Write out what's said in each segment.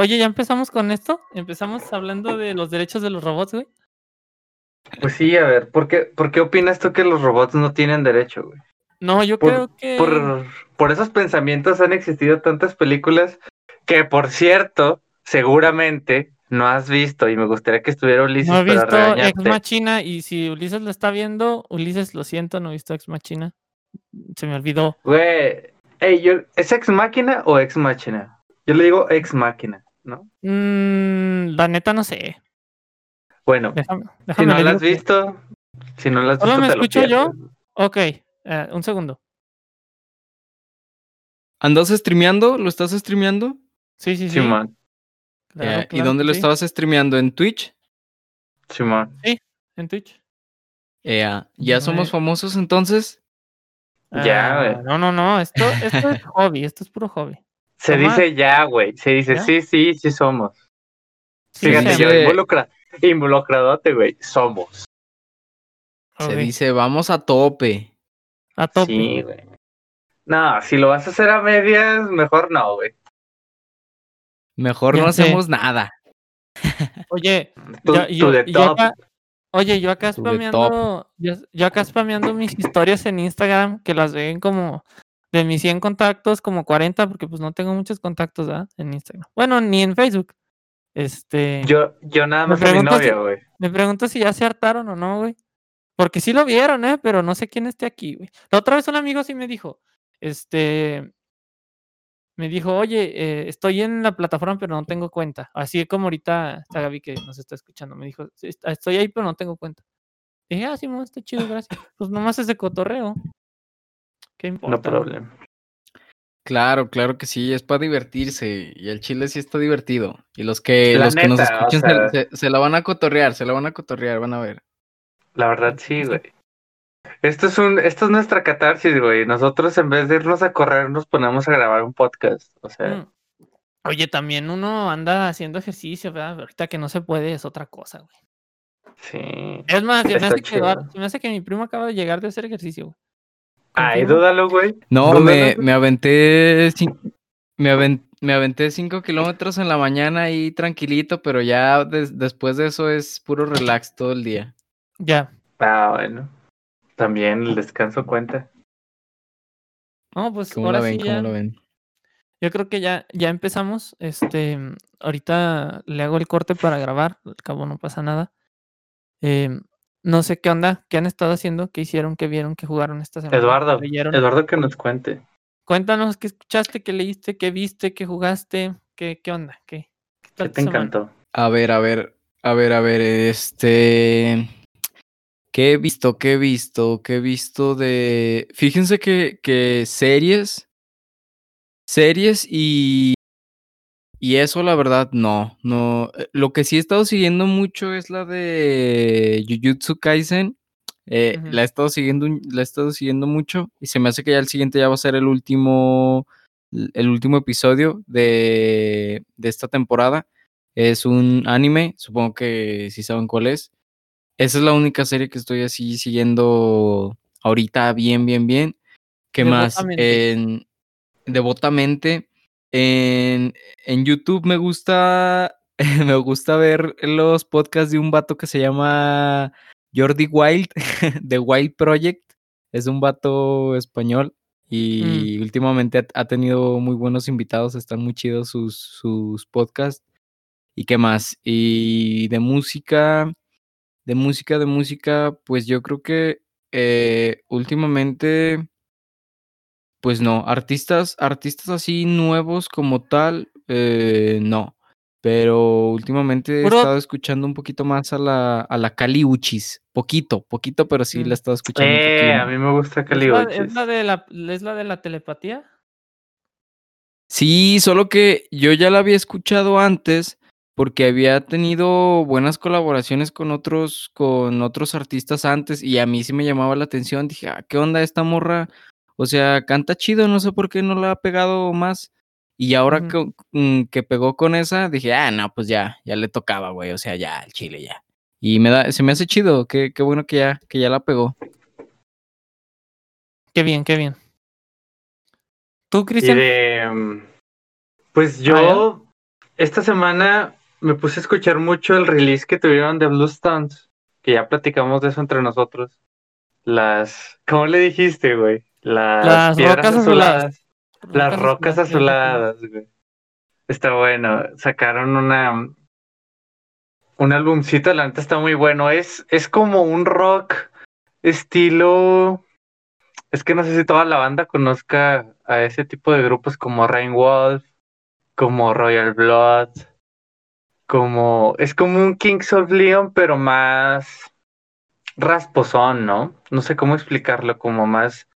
oye, ¿ya empezamos con esto? ¿Empezamos hablando de los derechos de los robots, güey? Pues sí, a ver, ¿por qué, ¿por qué opinas tú que los robots no tienen derecho, güey? No, yo Por, creo que... por, por esos pensamientos han existido tantas películas que, por cierto, seguramente no has visto y me gustaría que estuviera Ulises No he para visto Ex regañarte. Machina y si Ulises lo está viendo, Ulises, lo siento, no he visto Ex Machina. Se me olvidó. Güey, ey, yo, ¿es ex máquina o ex máquina? Yo le digo ex máquina, ¿no? Mm, la neta no sé. Bueno, Déjame, si no la lo has que- visto, si no la has ¿Solo visto, me te lo escucho yo? pierdes. Ok, eh, un segundo. ¿Andas streameando? ¿Lo estás streameando? Sí, sí, sí. Simón, claro, Eh, ¿Y dónde lo sí. estabas streameando? ¿En Twitch? Simón. En Twitch. Ea, ¿Ya No, somos eh. famosos entonces? Ya, Ah. No, no, no. Esto, esto es hobby. Esto es puro hobby. Se Tomás. dice ya, güey. Se dice ¿Ya? sí, sí, sí somos. Sí, Fíjate, yo involucra, involucradote, güey. Somos. Se dice, vamos a tope. A tope. Sí, güey. No, si lo vas a hacer a medias, mejor no, güey. Mejor Ya no sé. hacemos nada. Oye, Tú, yo, tú yo- de yo top. acá, oye, yo acá Tú de spameando, yo, yo acá spameando mis historias en Instagram, que las ven como de mis 100 contactos, como 40, porque pues no tengo muchos contactos ¿verdad? en Instagram. Bueno, ni en Facebook. Este, Yo, yo nada Me más a mi novia, güey. me pregunto si ya se hartaron o no, güey. Porque sí lo vieron, ¿eh? Pero no sé quién esté aquí, güey. La otra vez un amigo sí me dijo, este, me dijo, oye, eh, estoy en la plataforma, pero no tengo cuenta. Así como ahorita está Gaby que nos está escuchando. Me dijo, "Sí, est- estoy ahí, pero no tengo cuenta. dije, ah, sí, mo, está chido, gracias. Pues nomás ese cotorreo. ¿Qué importa? No problem. Claro, claro que sí, es para divertirse. Y el chile sí está divertido. Y los que, La los que nos o escuchan se- sea- se, se la van a cotorrear, se la van a cotorrear, van a ver. La verdad, sí, güey. Esto es un, esto es nuestra catarsis, güey. Nosotros en vez de irnos a correr, nos ponemos a grabar un podcast. O sea, Mm. Oye, también uno anda haciendo ejercicio, ¿verdad? Ahorita que no se puede es otra cosa, güey. sí. Es más, se me, hace que, se me hace que mi primo acaba de llegar de hacer ejercicio, güey. Ay, dúdalo, güey. No, Dúdalo, me, güey. me aventé me, aven- me aventé cinco kilómetros en la mañana ahí tranquilito, pero ya des- después de eso es puro relax todo el día. Ya. Ah, bueno. También el descanso cuenta. No, pues ¿Cómo ahora la ven? sí ¿Cómo ya. la ven? Yo creo que ya, ya empezamos. Este, ahorita le hago el corte para grabar. Al cabo no pasa nada. Em, no sé qué onda, qué han estado haciendo, qué hicieron, qué vieron, qué jugaron esta semana. Eduardo, leyeron. Eduardo que nos cuente. Cuéntanos qué escuchaste, qué leíste, qué viste, qué jugaste, qué, qué onda, qué, qué ¿Qué tal te semana? encantó? A ver, a ver, a ver, a ver, este... ¿Qué he visto? ¿Qué he visto? ¿Qué he visto de... Fíjense que, que series, series y... Y eso, la verdad, no, no. eh, Lo que sí he estado siguiendo mucho es la de Jujutsu Kaisen. eh. La he estado siguiendo, la he estado siguiendo mucho y se me hace que ya el siguiente ya va a ser el último, el último episodio de, de esta temporada. Es un anime, supongo que sí saben cuál es. Esa es la única serie que estoy así siguiendo ahorita bien, bien, bien. ¿Qué más? Devotamente. En, devotamente. En, en YouTube me gusta, me gusta ver los podcasts de un vato que se llama Jordi Wild, de Wild Project. Es un vato español y últimamente ha, ha tenido muy buenos invitados, están muy chidos sus, sus podcasts. ¿Y qué más? Y de música, de música, de música, pues yo creo que eh, últimamente, pues no, artistas, artistas así nuevos como tal, eh, no. Pero últimamente he estado escuchando un poquito más a la, a la Cali Uchis. Poquito, poquito, pero sí Mm. la he estado escuchando Eh, a mí me gusta ¿Es la, Caliuchis. es la de la, es la de la telepatía? Sí, solo que yo ya la había escuchado antes porque había tenido buenas colaboraciones con otros, con otros artistas antes y a mí sí me llamaba la atención. Dije, ah, ¿qué onda esta morra? O sea, canta chido, no sé por qué no la ha pegado más. Y ahora que, mm, que pegó con esa, dije, ah, no, pues ya, ya le tocaba, güey. O sea, ya, el chile ya. Y me da, se me hace chido, qué, qué bueno que ya, que ya la pegó. Qué bien, qué bien. ¿Tú, Cristian? de. mm, Pues Ah, yo esta semana me puse a escuchar mucho el release que tuvieron de Blue Stones, que ya platicamos de eso entre nosotros. Las, ¿cómo le dijiste, güey? Las, Las piedras rocas azuladas. azuladas. Las rocas azuladas, güey. Está bueno. Sacaron una un álbumcito, la neta está muy bueno. Es, es como un rock estilo. Es que no sé si toda la banda conozca a ese tipo de grupos como Rain Wolf, como Royal Blood, como. Es como un Kings of Leon, pero más rasposón, ¿no? No sé cómo explicarlo, como más.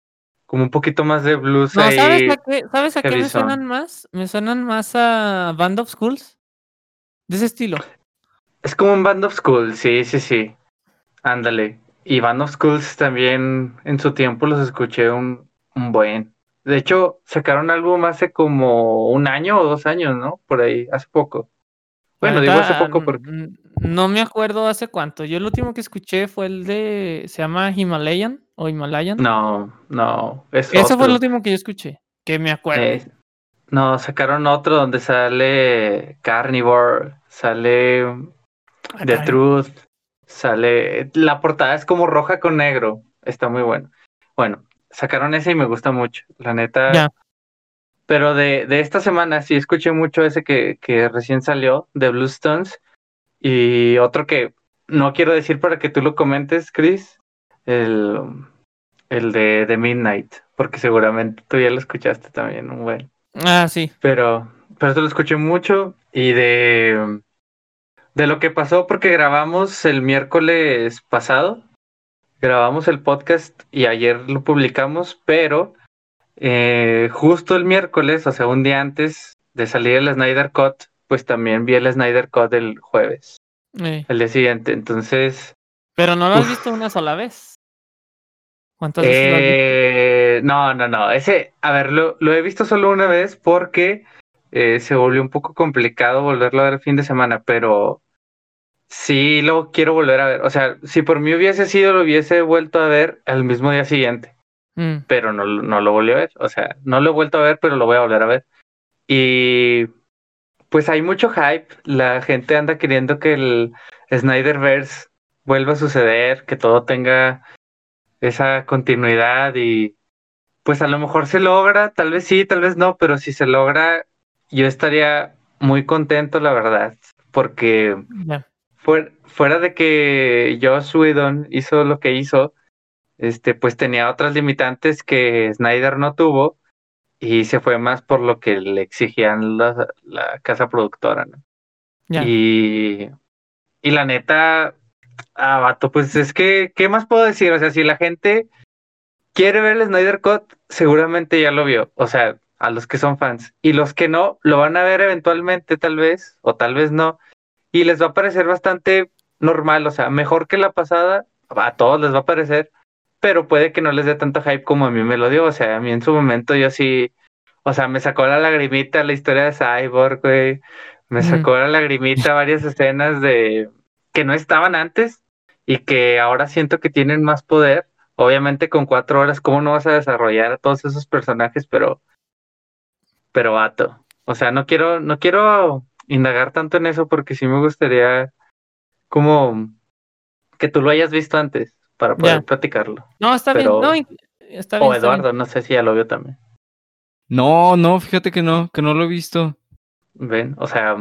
Como un poquito más de blues No, ahí. ¿sabes a qué, ¿sabes a qué me suenan más? Me suenan más a Band of Schools. De ese estilo. Es como un Band of Schools, sí, sí, sí. Ándale. Y Band of Schools también en su tiempo los escuché un, un buen. De hecho, sacaron álbum hace como un año o dos años, ¿no? Por ahí, hace poco. Bueno, digo hace poco porque No me acuerdo hace cuánto. Yo el último que escuché fue el de. Se llama Himalayan o Himalayan. no, no, es Ese fue el último que yo escuché. Que me acuerdo. Eh, no, sacaron otro donde sale Carnivore, sale Ah, The. Truth, sale. La portada es como roja con negro. Está muy bueno. Bueno, sacaron ese y me gusta mucho. La neta. Ya. Pero de, de esta semana sí escuché mucho ese que, que recién salió, de Blue Stones. Y otro que no quiero decir para que tú lo comentes, Chris. El, el de, de Midnight. Porque seguramente tú ya lo escuchaste también, un buen. Ah, sí. Pero, pero esto lo escuché mucho y de, de lo que pasó porque grabamos el miércoles pasado, grabamos el podcast y ayer lo publicamos, pero eh, justo el miércoles, o sea, un día antes de salir el Snyder Cut, pues también vi el Snyder Cut el jueves, Eh, el día siguiente. Entonces, Pero no lo has Uf. visto una sola vez. ¿Cuántas veces lo has visto? Eh, no, no, no. Ese, a ver, lo, lo he visto solo una vez porque eh, se volvió un poco complicado volverlo a ver el fin de semana, pero sí lo quiero volver a ver. O sea, si por mí hubiese sido, lo hubiese vuelto a ver el mismo día siguiente, Mm, pero no, no lo volví a ver. O sea, no lo he vuelto a ver, pero lo voy a volver a ver. Y pues hay mucho hype. La gente anda queriendo que el Snyderverse vuelva a suceder, que todo tenga esa continuidad y pues a lo mejor se logra, tal vez sí, tal vez no, pero si se logra, yo estaría muy contento, la verdad, porque fuera, fuera de que Joss Whedon hizo lo que hizo, este, pues tenía otras limitantes que Snyder no tuvo y se fue más por lo que le exigían la, la casa productora, ¿no? Y, y la neta, ah, vato, pues es que, ¿qué más puedo decir? O sea, si la gente quiere ver el Snyder Cut, seguramente ya lo vio. O sea, a los que son fans. Y los que no, lo van a ver eventualmente, tal vez, o tal vez no. Y les va a parecer bastante normal, o sea, mejor que la pasada, a todos les va a parecer, pero puede que no les dé tanto hype como a mí me lo dio. O sea, a mí en su momento yo sí, o sea, me sacó la lagrimita la historia de Cyborg, güey. Me sacó la lagrimita varias escenas de que no estaban antes y que ahora siento que tienen más poder. Obviamente con cuatro horas, ¿cómo no vas a desarrollar a todos esos personajes? Pero, pero vato. O sea, no quiero, no quiero indagar tanto en eso porque sí me gustaría como que tú lo hayas visto antes para poder Ya. platicarlo. No, está pero- bien. No, in- está bien. O está bien. Eduardo, no sé si ya lo vio también. No, no, fíjate que no, que no lo he visto. Ven, o sea,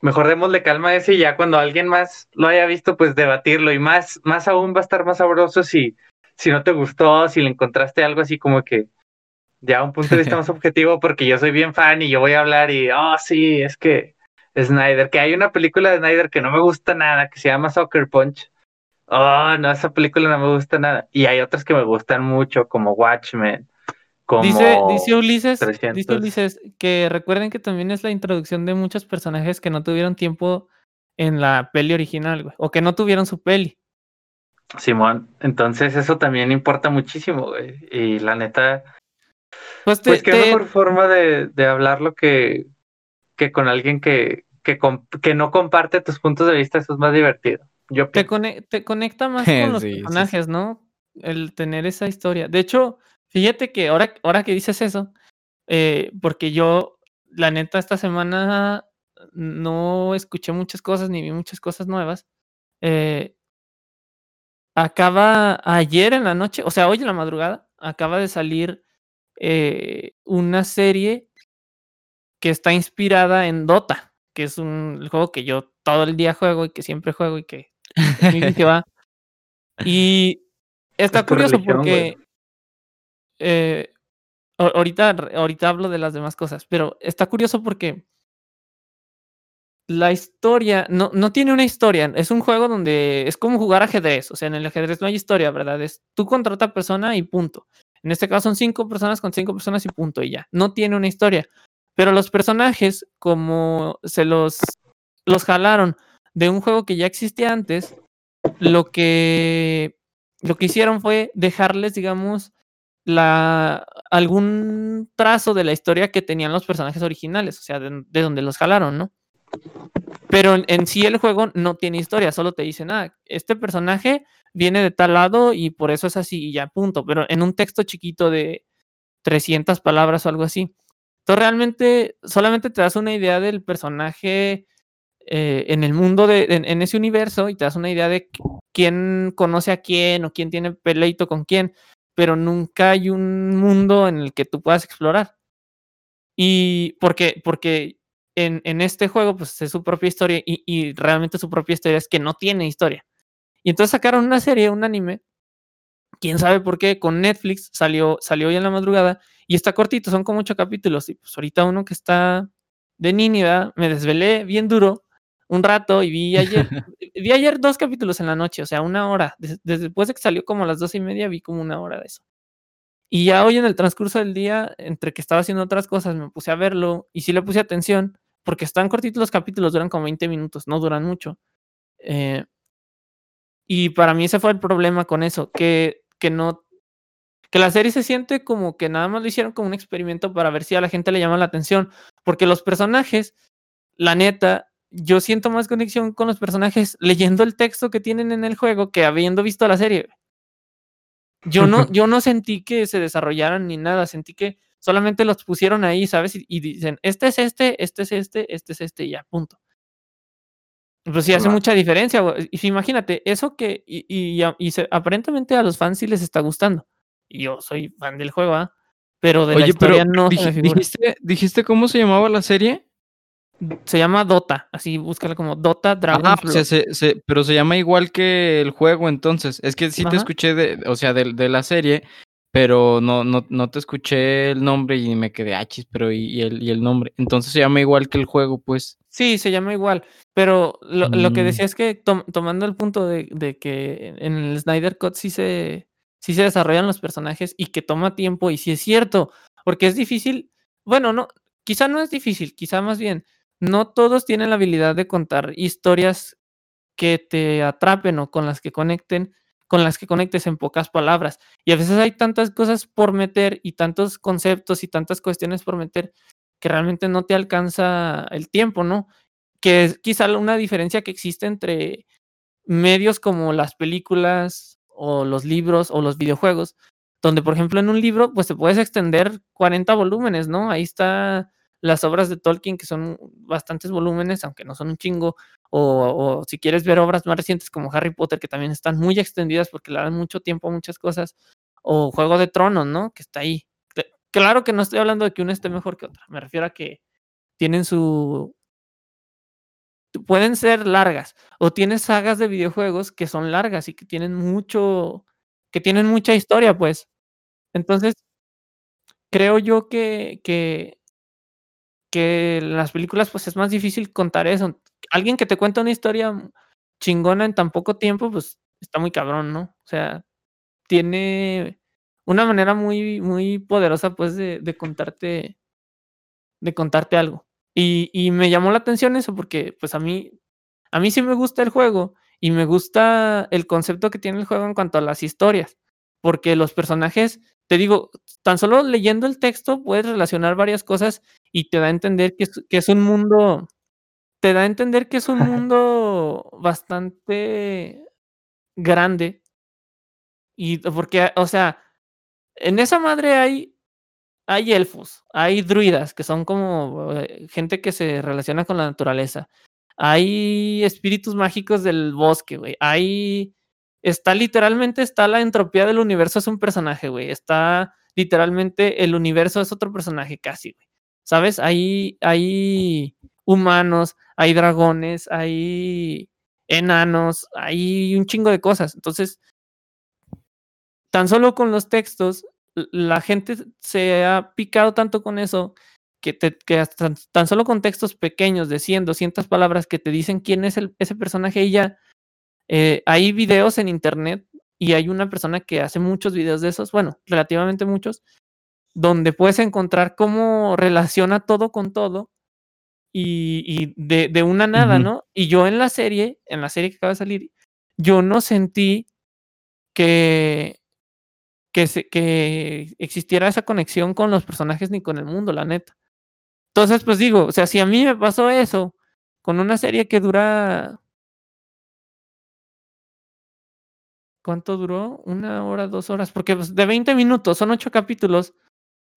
mejor démosle calma a ese y ya cuando alguien más lo haya visto, pues debatirlo. Y más, más aún va a estar más sabroso si, si no te gustó, si le encontraste algo así como que ya un punto de vista más objetivo, porque yo soy bien fan y yo voy a hablar y, oh, sí, es que Snyder, que hay una película de Snyder que no me gusta nada, que se llama Soccer Punch. Oh, no, esa película no me gusta nada. Y hay otras que me gustan mucho, como Watchmen, como... Dice, dice Ulises, 300. dice Ulises que recuerden que también es la introducción de muchos personajes que no tuvieron tiempo en la peli original, güey, o que no tuvieron su peli. Simón, entonces eso también importa muchísimo, güey. Y la neta, Pues, te, pues qué te- mejor forma de, de hablarlo que, que con alguien que, que no comparte tus puntos de vista, eso es más divertido. Yo te, conecta más con los Sí, sí, sí. personajes, ¿no? El tener esa historia. De hecho, fíjate que ahora, ahora que dices eso, eh, porque yo, la neta, esta semana no escuché muchas cosas ni vi muchas cosas nuevas. Eh, acaba ayer en la noche, o sea, hoy en la madrugada, acaba de salir eh, una serie que está inspirada en Dota, que es un juego que yo todo el día juego y que siempre juego y que, que va. Y está curioso porque eh, ahorita, ahorita hablo de las demás cosas, pero está curioso porque la historia no, no tiene una historia. Es un juego donde es como jugar ajedrez. O sea, en el ajedrez no hay historia, ¿verdad? Es tú contra otra persona y punto. En este caso son cinco personas con cinco personas y punto y ya. No tiene una historia. Pero los personajes, como se los, los jalaron de un juego que ya existía antes, lo que, lo que hicieron fue dejarles, digamos, la, algún trazo de la historia que tenían los personajes originales, o sea, de, donde los jalaron, ¿no? Pero en, sí el juego no tiene historia, solo te dicen, ah, este personaje viene de tal lado y por eso es así y ya, punto. Pero en un texto chiquito de 300 palabras o algo así. Entonces realmente solamente te das una idea del personaje eh, en el mundo, de, en, ese universo y te das una idea de quién conoce a quién o quién tiene peleito con quién, pero nunca hay un mundo en el que tú puedas explorar. Y porque, porque en, en este juego pues es su propia historia y, y realmente su propia historia es que no tiene historia. Y entonces sacaron una serie, un anime, quién sabe por qué, con Netflix, salió, salió hoy en la madrugada y está cortito, son como ocho capítulos. Y pues ahorita uno que está de Nínive, me desvelé bien duro un rato y vi ayer, vi ayer dos capítulos en la noche, o sea, una hora. Desde, después de que salió como a las doce y media, vi como una hora de eso. Y ya hoy en el transcurso del día, entre que estaba haciendo otras cosas, me puse a verlo y sí le puse atención, porque están cortitos los capítulos, duran como 20 minutos, no duran mucho. Eh, y para mí ese fue el problema con eso, que, que no que la serie se siente como que nada más lo hicieron como un experimento para ver si a la gente le llama la atención, porque los personajes, la neta, yo siento más conexión con los personajes leyendo el texto que tienen en el juego que habiendo visto la serie. Yo no, yo no sentí que se desarrollaran ni nada, sentí que solamente los pusieron ahí, ¿sabes? Y, dicen, este es este, este es este, este es este, y ya, punto. Pues sí, hace mucha diferencia. Y imagínate, eso que, y, y, y aparentemente a los fans sí les está gustando yo soy fan del juego, ¿ah? Pero de la historia no dijiste, ¿Dijiste cómo se llamaba la serie? Se llama Dota, así búscala como Dota Dragon. Ah, pero se llama igual que el juego entonces. Es que sí te escuché de, o sea, de, de, la serie, pero no, no, no te escuché el nombre y me quedé achis, ah, pero y, el, y el nombre. Entonces se llama igual que el juego, pues. Sí, se llama igual. Pero lo, lo que mm. decía es que tomando el punto de, de, que en el Snyder Cut sí se si se desarrollan los personajes y que toma tiempo y si es cierto, porque es difícil, bueno, no, quizá no es difícil, quizá más bien, no todos tienen la habilidad de contar historias que te atrapen o con las que conecten, con las que conectes en pocas palabras. Y a veces hay tantas cosas por meter y tantos conceptos y tantas cuestiones por meter que realmente no te alcanza el tiempo, ¿no? Que es quizá una diferencia que existe entre medios como las películas, o los libros o los videojuegos, donde por ejemplo en un libro pues te puedes extender 40 volúmenes, ¿no? Ahí está las obras de Tolkien que son bastantes volúmenes, aunque no son un chingo, o, si quieres ver obras más recientes como Harry Potter que también están muy extendidas porque le dan mucho tiempo a muchas cosas, o Juego de Tronos, ¿no? Que está ahí. Claro que no estoy hablando de que una esté mejor que otra, me refiero a que tienen su, pueden ser largas. O tienes sagas de videojuegos que son largas y que tienen mucho, que tienen mucha historia, pues. Entonces, creo yo que, que, que las películas, pues es más difícil contar eso. Alguien que te cuenta una historia chingona en tan poco tiempo, pues está muy cabrón, ¿no? O sea, tiene una manera muy, muy poderosa, pues, de, de contarte, de contarte algo. Y, me llamó la atención eso porque pues a mí, a mí sí me gusta el juego y me gusta el concepto que tiene el juego en cuanto a las historias, porque los personajes, te digo, tan solo leyendo el texto puedes relacionar varias cosas y te da a entender que es, que es un mundo, te da a entender que es un mundo bastante grande. Y porque, o sea, en esa madre hay hay elfos, hay druidas, que son como eh, gente que se relaciona con la naturaleza. Hay espíritus mágicos del bosque, güey. Hay. Está literalmente, está la entropía del universo, es un personaje, güey. Está literalmente, el universo es otro personaje casi, güey. ¿Sabes? Hay, hay humanos, hay dragones, hay enanos, hay un chingo de cosas. Entonces, tan solo con los textos, la gente se ha picado tanto con eso que, te, que tan solo con textos pequeños de 100, 200 palabras que te dicen quién es ese personaje y ya, eh, hay videos en internet y hay una persona que hace muchos videos de esos, bueno, relativamente muchos, donde puedes encontrar cómo relaciona todo con todo y, y de, de, una nada, ¿no? Y yo en la serie, en la serie que acaba de salir, yo no sentí que, que, se, que existiera esa conexión con los personajes ni con el mundo, la neta. Entonces, pues digo, o sea, si a mí me pasó eso con una serie que dura... ¿Cuánto duró? Una hora, dos horas, porque pues, de 20 minutos, son ocho capítulos.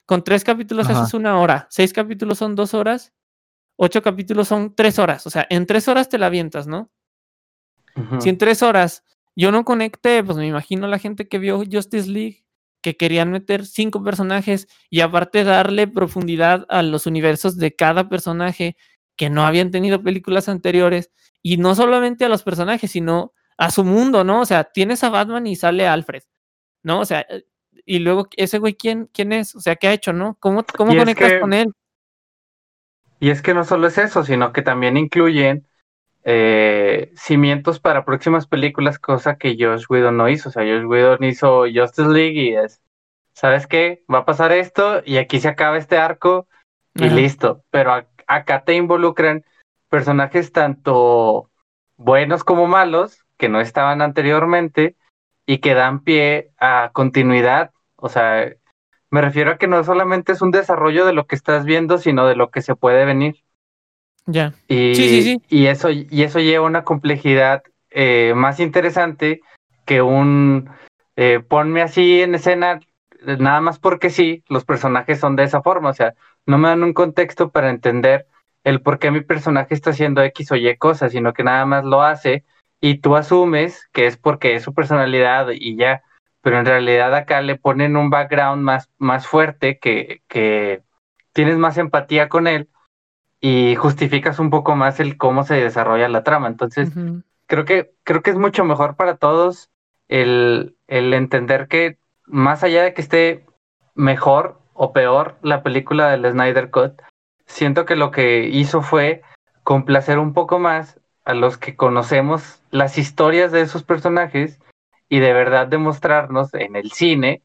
Con tres capítulos Ajá. haces una hora, seis capítulos son dos horas, ocho capítulos son tres horas. O sea, en tres horas te la avientas, ¿no? Si en tres horas yo no conecté, pues me imagino la gente que vio Justice League que querían meter cinco personajes y aparte darle profundidad a los universos de cada personaje que no habían tenido películas anteriores y no solamente a los personajes, sino a su mundo, ¿no? O sea, tienes a Batman y sale Alfred, ¿no? O sea, y luego ese güey, ¿quién, quién es? O sea, ¿qué ha hecho, no? ¿Cómo, cómo conectas que, con él? Y es que no solo es eso, sino que también incluyen eh, cimientos para próximas películas, cosa que Josh Whedon no hizo. O sea, Josh Whedon hizo Justice League y es, ¿sabes qué? Va a pasar esto y aquí se acaba este arco y Ajá. listo. Pero a, acá te involucran personajes tanto buenos como malos, que no estaban anteriormente y que dan pie a continuidad. O sea, me refiero a que no solamente es un desarrollo de lo que estás viendo, sino de lo que se puede venir. Ya. Y, sí, sí, sí. Y eso, y eso lleva una complejidad eh, más interesante que un eh, ponme así en escena nada más porque sí, los personajes son de esa forma, o sea, no me dan un contexto para entender el por qué mi personaje está haciendo X o Y cosas, sino que nada más lo hace y tú asumes que es porque es su personalidad y ya, pero en realidad acá le ponen un background más, más fuerte que, que tienes más empatía con él y justificas un poco más el cómo se desarrolla la trama. Entonces, uh -huh. creo que creo que es mucho mejor para todos el, el entender que más allá de que esté mejor o peor la película del Snyder Cut, siento que lo que hizo fue complacer un poco más a los que conocemos las historias de esos personajes y de verdad demostrarnos en el cine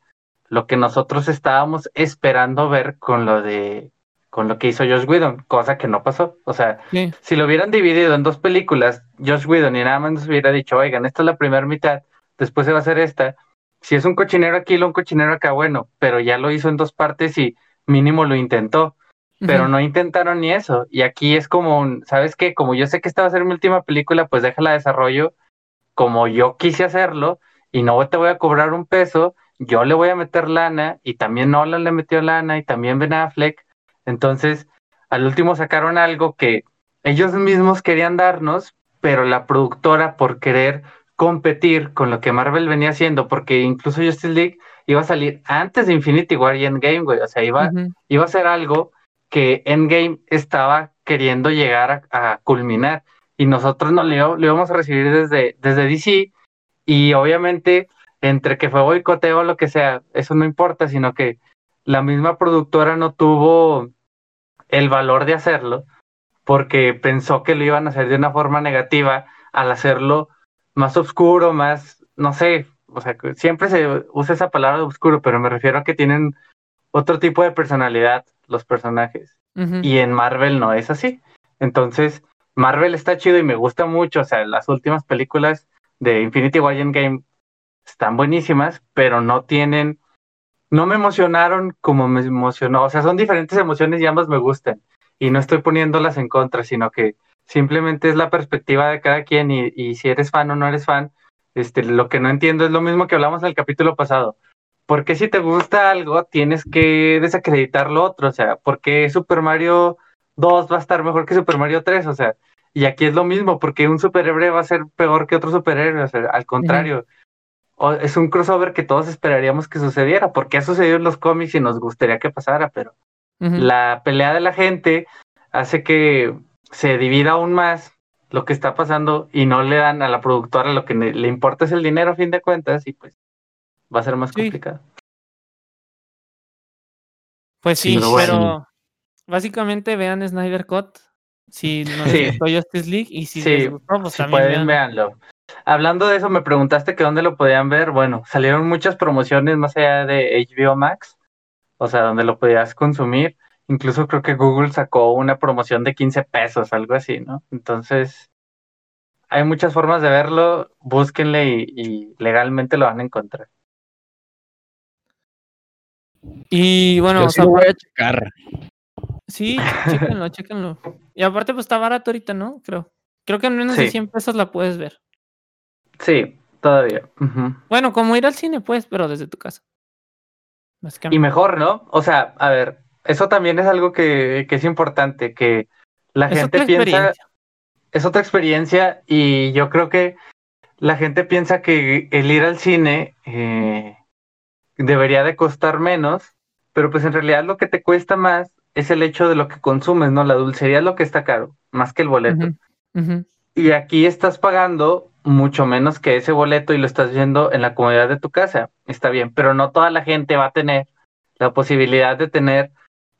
lo que nosotros estábamos esperando ver con lo de con lo que hizo Josh Whedon, cosa que no pasó. O sea, sí. si lo hubieran dividido en dos películas, Josh Whedon y nada más nos hubiera dicho, oigan, esta es la primera mitad, después se va a hacer esta. Si es un cochinero aquí, lo un cochinero acá, bueno, pero ya lo hizo en dos partes y mínimo lo intentó. Pero uh -huh. no intentaron ni eso. Y aquí es como un, ¿sabes qué? Como yo sé que esta va a ser mi última película, pues déjala desarrollo como yo quise hacerlo y no te voy a cobrar un peso, yo le voy a meter lana y también Nolan le metió lana y también Ben Affleck entonces, al último sacaron algo que ellos mismos querían darnos, pero la productora por querer competir con lo que Marvel venía haciendo, porque incluso Justice League iba a salir antes de Infinity War y Endgame, güey, o sea, iba, uh -huh. iba a ser algo que Endgame estaba queriendo llegar a, culminar. Y nosotros no lo, lo, íbamos a recibir desde, desde DC y obviamente entre que fue boicoteo o lo que sea, eso no importa, sino que la misma productora no tuvo el valor de hacerlo porque pensó que lo iban a hacer de una forma negativa al hacerlo más oscuro, más, no sé, o sea, siempre se usa esa palabra de oscuro, pero me refiero a que tienen otro tipo de personalidad los personajes. Uh -huh. Y en Marvel no es así. Entonces, Marvel está chido y me gusta mucho, o sea, las últimas películas de Infinity War Game están buenísimas, pero no tienen no me emocionaron como me emocionó. O sea, son diferentes emociones y ambas me gustan. Y no estoy poniéndolas en contra, sino que simplemente es la perspectiva de cada quien y, y si eres fan o no eres fan, este, lo que no entiendo es lo mismo que hablamos en el capítulo pasado. ¿Por qué si te gusta algo tienes que desacreditar lo otro? O sea, ¿por qué Super Mario 2 va a estar mejor que Super Mario 3? O sea, y aquí es lo mismo, porque un superhéroe va a ser peor que otro superhéroe, o sea, al contrario. es un crossover que todos esperaríamos que sucediera, porque ha sucedido en los cómics y nos gustaría que pasara, pero la pelea de la gente hace que se divida aún más lo que está pasando y no le dan a la productora lo que le importa es el dinero a fin de cuentas y pues va a ser más complicado. Pues sí, pero, básicamente vean Snyder Cut si no sí. Justice League y si les gustó, pues también pueden, véanlo. Hablando de eso, me preguntaste que dónde lo podían ver. Bueno, salieron muchas promociones más allá de HBO Max, o sea, donde lo podías consumir. Incluso creo que Google sacó una promoción de 15 pesos, algo así, ¿no? Entonces, hay muchas formas de verlo, búsquenle y, legalmente lo van a encontrar. Y bueno, Yo sí lo voy a checar. Sí, chéquenlo, chéquenlo. Y aparte, pues está barato ahorita, ¿no? Creo. Creo que en menos de 100 pesos la puedes ver. Sí, todavía. Bueno, como ir al cine, pues, pero desde tu casa. Y mejor, ¿no? O sea, a ver, eso también es algo que, es importante, que la gente piensa, es otra experiencia y yo creo que la gente piensa que el ir al cine eh, debería de costar menos, pero pues en realidad lo que te cuesta más es el hecho de lo que consumes, ¿no? La dulcería es lo que está caro, más que el boleto. Y aquí estás pagando mucho menos que ese boleto y lo estás viendo en la comodidad de tu casa. Está bien, pero no toda la gente va a tener la posibilidad de tener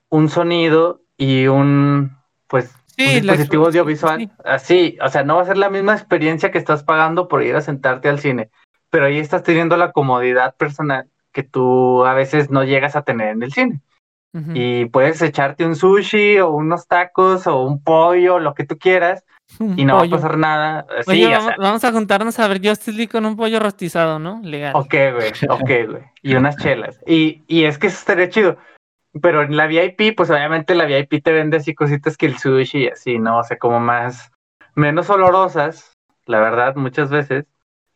un sonido y un, pues, dispositivo audiovisual así. O sea, no va a ser la misma experiencia que estás pagando por ir a sentarte al cine, pero ahí estás teniendo la comodidad personal que tú a veces no llegas a tener en el cine. Y puedes echarte un sushi o unos tacos o un pollo, lo que tú quieras, y no va a pasar nada. vamos, a juntarnos a ver Justice League con un pollo rostizado, ¿no? Legal. Ok, güey, ok, güey. Y unas chelas. Y, y es que eso estaría chido. Pero en la VIP, pues obviamente la VIP te vende así cositas que el sushi y así, ¿no? O sea, como más, menos olorosas, la verdad, muchas veces.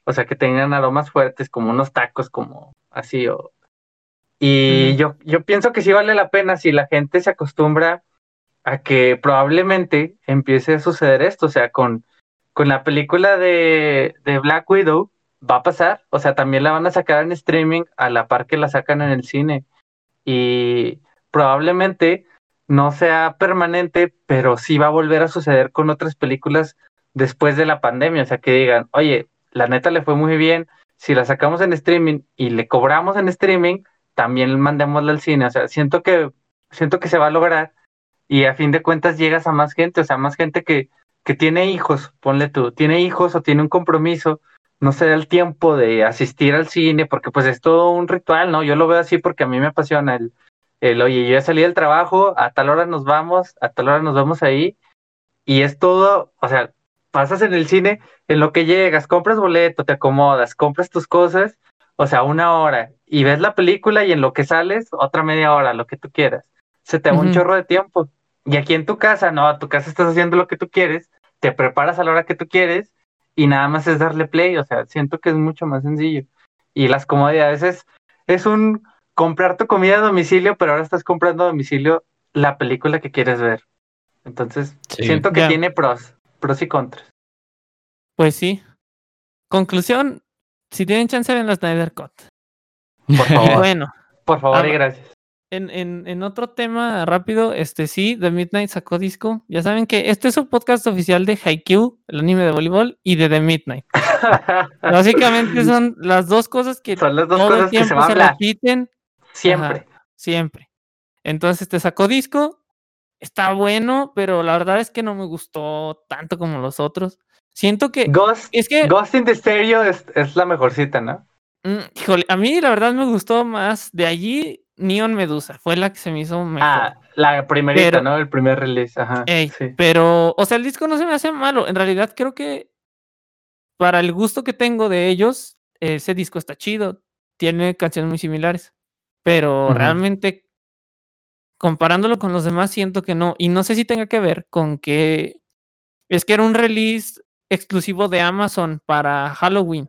O sea, que tengan aromas fuertes, como unos tacos, como así, o... Y yo, yo pienso que sí vale la pena si la gente se acostumbra a que probablemente empiece a suceder esto, o sea, con, con la película de, de Black Widow va a pasar, o sea, también la van a sacar en streaming a la par que la sacan en el cine. Y probablemente no sea permanente, pero sí va a volver a suceder con otras películas después de la pandemia, o sea, que digan, oye, la neta le fue muy bien, si la sacamos en streaming y le cobramos en streaming, también mandémosla al cine, o sea, siento que siento que se va a lograr y a fin de cuentas llegas a más gente, o sea, más gente que que tiene hijos, ponle tú, tiene hijos o tiene un compromiso no se da el tiempo de asistir al cine, porque pues es todo un ritual, ¿no? Yo lo veo así porque a mí me apasiona el, el oye, yo ya salí del trabajo, a tal hora nos vamos, a tal hora nos vamos ahí, y es todo, o sea, pasas en el cine, en lo que llegas, compras boleto, te acomodas, compras tus cosas, o sea, una hora, y ves la película y en lo que sales, otra media hora, lo que tú quieras. Se te va un chorro de tiempo. Y aquí en tu casa, no, a tu casa estás haciendo lo que tú quieres, te preparas a la hora que tú quieres y nada más es darle play, o sea, siento que es mucho más sencillo. Y las comodidades es, es un comprar tu comida a domicilio, pero ahora estás comprando a domicilio la película que quieres ver. Entonces, siento que tiene pros, pros y contras. Pues sí. Conclusión, si tienen chance ven la Snyder Cut. Por favor. bueno. Por favor y gracias en, en, en, otro tema rápido, este sí, The Midnight sacó disco. Ya saben que este es un podcast oficial de Haikyuu, el anime de voleibol, y de The Midnight. Básicamente son las dos cosas que son las dos cosas que se, repiten. Siempre. siempre. Entonces, este sacó disco. Está bueno, pero la verdad es que no me gustó tanto como los otros. Siento que. Ghost, es que, Ghost in the Stereo es, es la mejorcita, ¿no? Mm, híjole, a mí la verdad me gustó más de allí Neon Medusa, fue la que se me hizo mejor. Ah, la primerita, ¿no? El primer release, ajá. Pero, o sea, el disco no se me hace malo. En realidad creo que para el gusto que tengo de ellos, ese disco está chido. Tiene canciones muy similares. Pero realmente, comparándolo con los demás, siento que no. Y no sé si tenga que ver con que es que era un release exclusivo de Amazon para Halloween.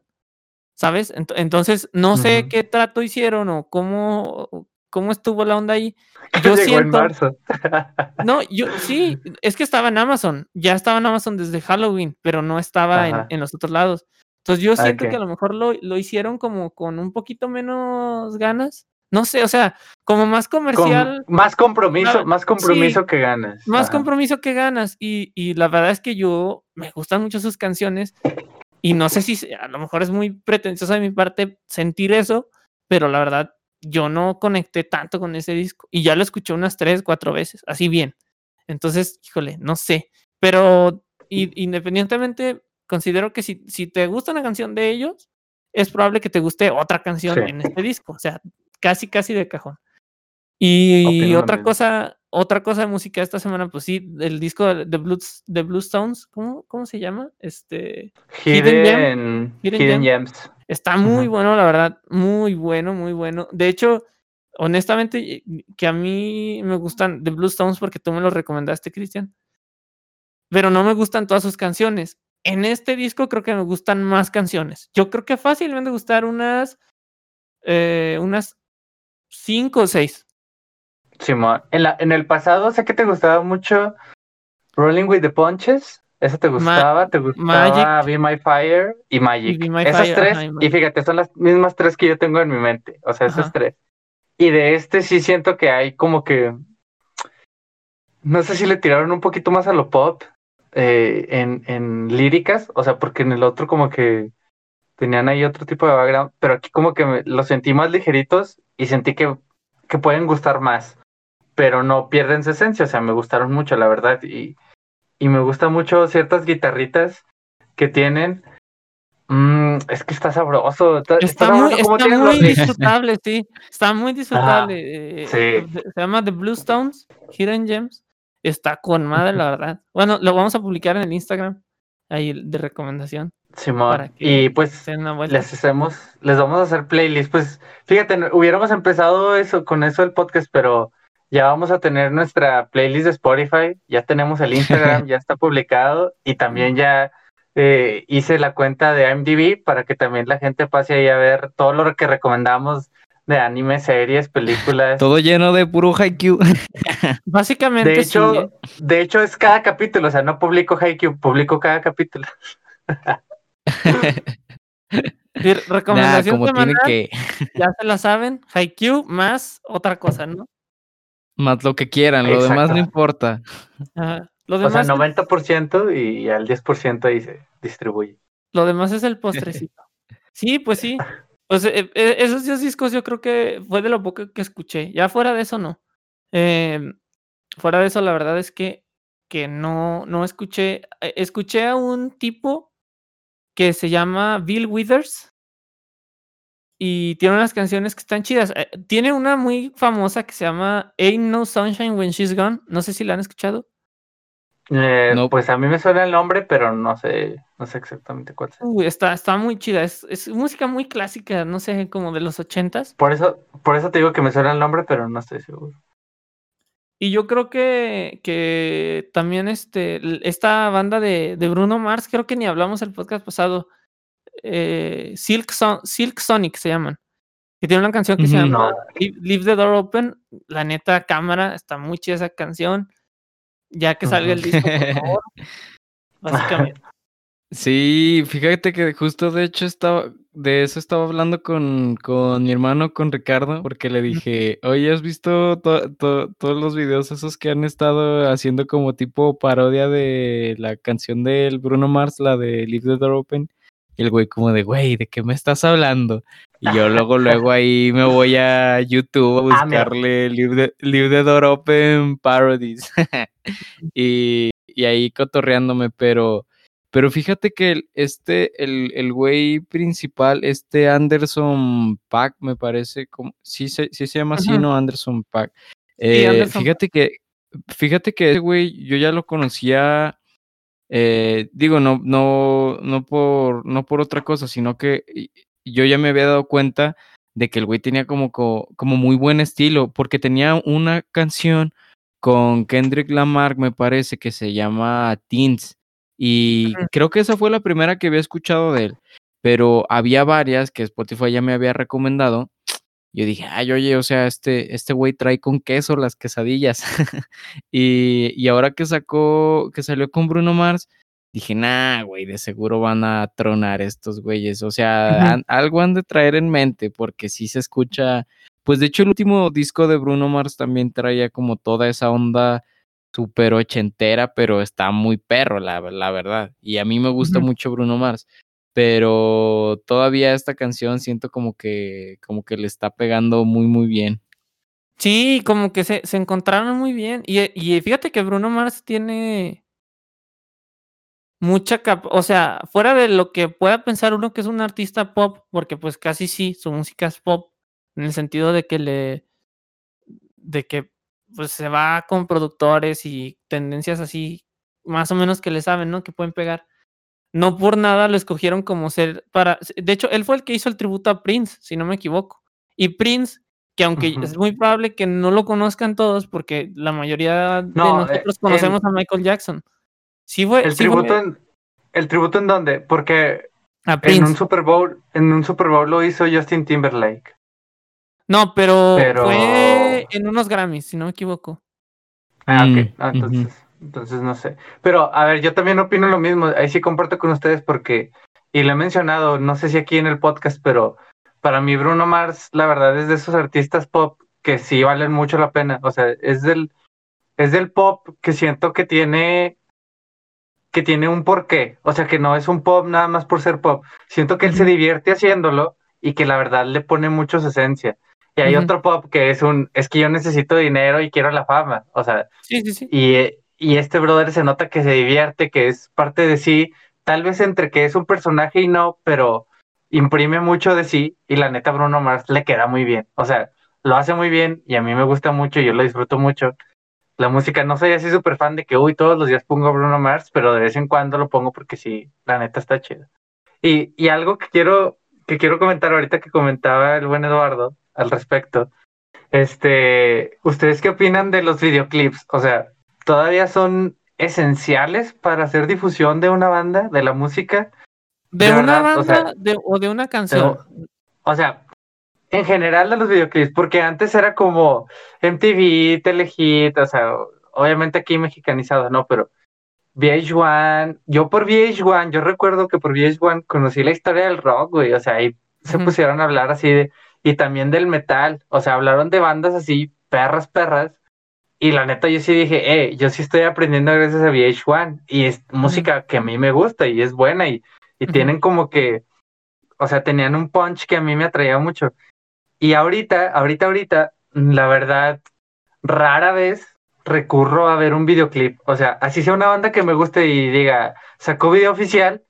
¿sabes? Entonces, no sé qué trato hicieron o cómo, cómo estuvo la onda ahí. Yo en siento, marzo. no, yo sí, es que estaba en Amazon, ya estaba en Amazon desde Halloween, pero no estaba en, en los otros lados. Entonces yo Ah, siento que a lo mejor lo, lo hicieron como con un poquito menos ganas. No sé, o sea, como más Con comercial, más compromiso, Claro, más compromiso que ganas. más Ajá. compromiso que ganas. Y, y la verdad es que yo me gustan mucho sus canciones y no sé si a lo mejor es muy pretencioso de mi parte sentir eso, pero la verdad yo no conecté tanto con ese disco y ya lo escuché unas tres, cuatro veces, así bien. Entonces, híjole, no sé, pero independientemente, considero que si, si te gusta una canción de ellos, es probable que te guste otra canción Sí. en este disco, o sea, casi, casi de cajón. Y Opino otra cosa, otra cosa de música esta semana, pues sí, el disco de Blues, de Bluestones, ¿cómo, ¿cómo se llama? Este, Hidden Gem. Hidden, Hidden Hidden Gem. Gems. Está muy bueno, la verdad, muy bueno, muy bueno. De hecho, honestamente, que a mí me gustan The Bluestones porque tú me los recomendaste, Cristian, pero no me gustan todas sus canciones. En este disco creo que me gustan más canciones. Yo creo que fácilmente gustar unas, eh, unas cinco o seis. Simón. En, la, en el pasado sé que te gustaba mucho Rolling with the Punches. ¿Esa te Ma- gustaba? ¿Te gustaba Magic. Be My Fire y Magic? My esas Fire, tres, ajá, y fíjate, son las mismas tres que yo tengo en mi mente. O sea, esas tres. Y de este sí siento que hay como que. No sé si le tiraron un poquito más a lo pop eh, en, en líricas. O sea, porque en el otro como que tenían ahí otro tipo de background. Pero aquí como que me- los sentí más ligeritos y sentí que, que pueden gustar más. Pero no pierden su esencia. O sea, me gustaron mucho, la verdad. Y, y me gustan mucho ciertas guitarritas que tienen. Mm, es que está sabroso. Está, está Está muy, sabroso está muy disfrutable, sí. Está muy disfrutable. eh, sí. eh, Se llama The Bluestones, Hidden Gems. Está con madre, la verdad. Bueno, lo vamos a publicar en el Instagram, ahí de recomendación, Simón. Y pues les hacemos, les vamos a hacer playlist. Pues fíjate, hubiéramos empezado eso con eso el podcast, pero ya vamos a tener nuestra playlist de Spotify, ya tenemos el Instagram, ya está publicado y también ya eh, hice la cuenta de IMDb para que también la gente pase ahí a ver todo lo que recomendamos de anime, series, películas. Todo lleno de puro haiku. Básicamente, De sí, ¿eh? hecho, de hecho es cada capítulo, o sea, no publico Haikyuu, publico cada capítulo. Sí, Nah, recomendación como semanal, que. ya se la saben, Haikyuu más otra cosa, ¿no? Más lo que quieran, lo demás no importa. Ajá. Lo O sea, demás, es- 90% y al 10% ahí se distribuye. lo demás es el postrecito. Sí, pues sí. Pues eh, eh, esos dos discos yo creo que fue de lo poco que escuché. Ya fuera de eso, no. Em, fuera de eso, la verdad es que, que no, no escuché. eh, Escuché a un tipo que se llama Bill Withers. Y tiene unas canciones que están chidas. Eh, Tiene una muy famosa que se llama Ain't No Sunshine When She's Gone. No sé si la han escuchado. Eh, No. Pues a mí me suena el nombre, pero no sé, no sé exactamente cuál es. Uy, está, está muy chida. Es, es música muy clásica, no sé, como de los ochentas. Por eso, por eso te digo que me suena el nombre, pero no estoy seguro. Y yo creo que, que también este, esta banda de, de Bruno Mars, creo que ni hablamos el podcast pasado, eh, Silk, Son- Silk Sonic se llaman, que tiene una canción que se llama. Leave, Leave the Door Open. La neta, cámara, está muy chida esa canción. Ya que salga el disco, por favor. Básicamente. Sí, fíjate que justo de hecho estaba, de eso estaba hablando con, con mi hermano, con Ricardo, porque le dije, oye, ¿has visto to- to- todos los videos esos que han estado haciendo como tipo parodia de la canción del Bruno Mars, la de Leave the Door Open? Y el güey como de, güey, ¿de qué me estás hablando? Y yo luego, luego ahí me voy a YouTube a Ah, buscarle Leave the, Leave the Door Open Parodies. y, y ahí cotorreándome, pero... Pero fíjate que el- este, el, el güey principal, este Anderson Pack, me parece, como, sí, se, sí se llama así. ¿no? Anderson Pack. Eh, Anderson fíjate que, fíjate que ese güey, yo ya lo conocía, eh, digo, no, no, no por, no por otra cosa, sino que yo ya me había dado cuenta de que el güey tenía como, co- como muy buen estilo, porque tenía una canción con Kendrick Lamar, me parece, que se llama Teens. Y creo que esa fue la primera que había escuchado de él. pero había varias que Spotify ya me había recomendado. Yo dije, ay, oye, o sea, este, este güey trae con queso las quesadillas. y, y ahora que sacó, que salió con Bruno Mars, dije, nah, güey, de seguro van a tronar estos güeyes. O sea, algo han de traer en mente, porque sí se escucha. Pues de hecho, el último disco de Bruno Mars también traía como toda esa onda súper ochentera, pero está muy perro, la, la verdad. Y a mí me gusta mucho Bruno Mars pero todavía esta canción siento como que, como que le está pegando muy, muy bien. Sí, como que se, se encontraron muy bien. Y, y, fíjate que Bruno Mars tiene mucha capa, o sea, fuera de lo que pueda pensar uno que es un artista pop, porque pues casi sí, su música es pop, en el sentido de que le, de que pues se va con productores y tendencias así, más o menos que le saben, ¿no? Que pueden pegar no por nada lo escogieron como ser para. De hecho, él fue el que hizo el tributo a Prince, si no me equivoco. Y Prince, que aunque es muy probable que no lo conozcan todos, porque la mayoría de eh, nosotros conocemos a Michael Jackson. Sí fue. El tributo en. ¿El tributo en dónde? Porque en un Super Bowl, en un Super Bowl lo hizo Justin Timberlake. No, pero, fue en unos Grammys, si no me equivoco. Ah, ok. Ah, entonces. Entonces no sé. Pero a ver, yo también opino lo mismo. Ahí sí comparto con ustedes porque, y lo he mencionado, no sé si aquí en el podcast, pero para mí Bruno Mars, la verdad, es de esos artistas pop que sí valen mucho la pena. O sea, es del, es del pop que siento que tiene, que tiene un porqué. O sea, que no es un pop nada más por ser pop. Siento que él se divierte haciéndolo y que la verdad le pone mucho su esencia. Y hay otro pop que es un, es que yo necesito dinero y quiero la fama. O sea, sí, sí, sí. Y, y este brother se nota que se divierte, que es parte de sí, tal vez entre que es un personaje y no, pero imprime mucho de sí y la neta Bruno Mars le queda muy bien. O sea, lo hace muy bien y a mí me gusta mucho, yo lo disfruto mucho. La música, no soy así súper fan de que, uy, todos los días pongo Bruno Mars, pero de vez en cuando lo pongo porque sí, la neta está chido. Y, y algo que quiero, que quiero comentar ahorita que comentaba el buen Eduardo al respecto, este, ¿ustedes qué opinan de los videoclips? O sea, todavía son esenciales para hacer difusión de una banda, de la música. De, una banda o, de, una canción. o sea, en general de los videoclips, porque antes era como MTV, Telehit, o sea, obviamente aquí mexicanizado, ¿no? Pero VH1, yo por VH1, yo recuerdo que por VH1 conocí la historia del rock, güey, o sea, ahí se pusieron a hablar así de, y también del metal, o sea, hablaron de bandas así, perras, perras, y la neta, yo sí dije, eh, yo sí estoy aprendiendo gracias a VH1 y es música que a mí me gusta y es buena y, y tienen como que, o sea, tenían un punch que a mí me atraía mucho. Y ahorita, ahorita, ahorita, la verdad, rara vez recurro a ver un videoclip. O sea, así sea una banda que me guste y diga, sacó video oficial,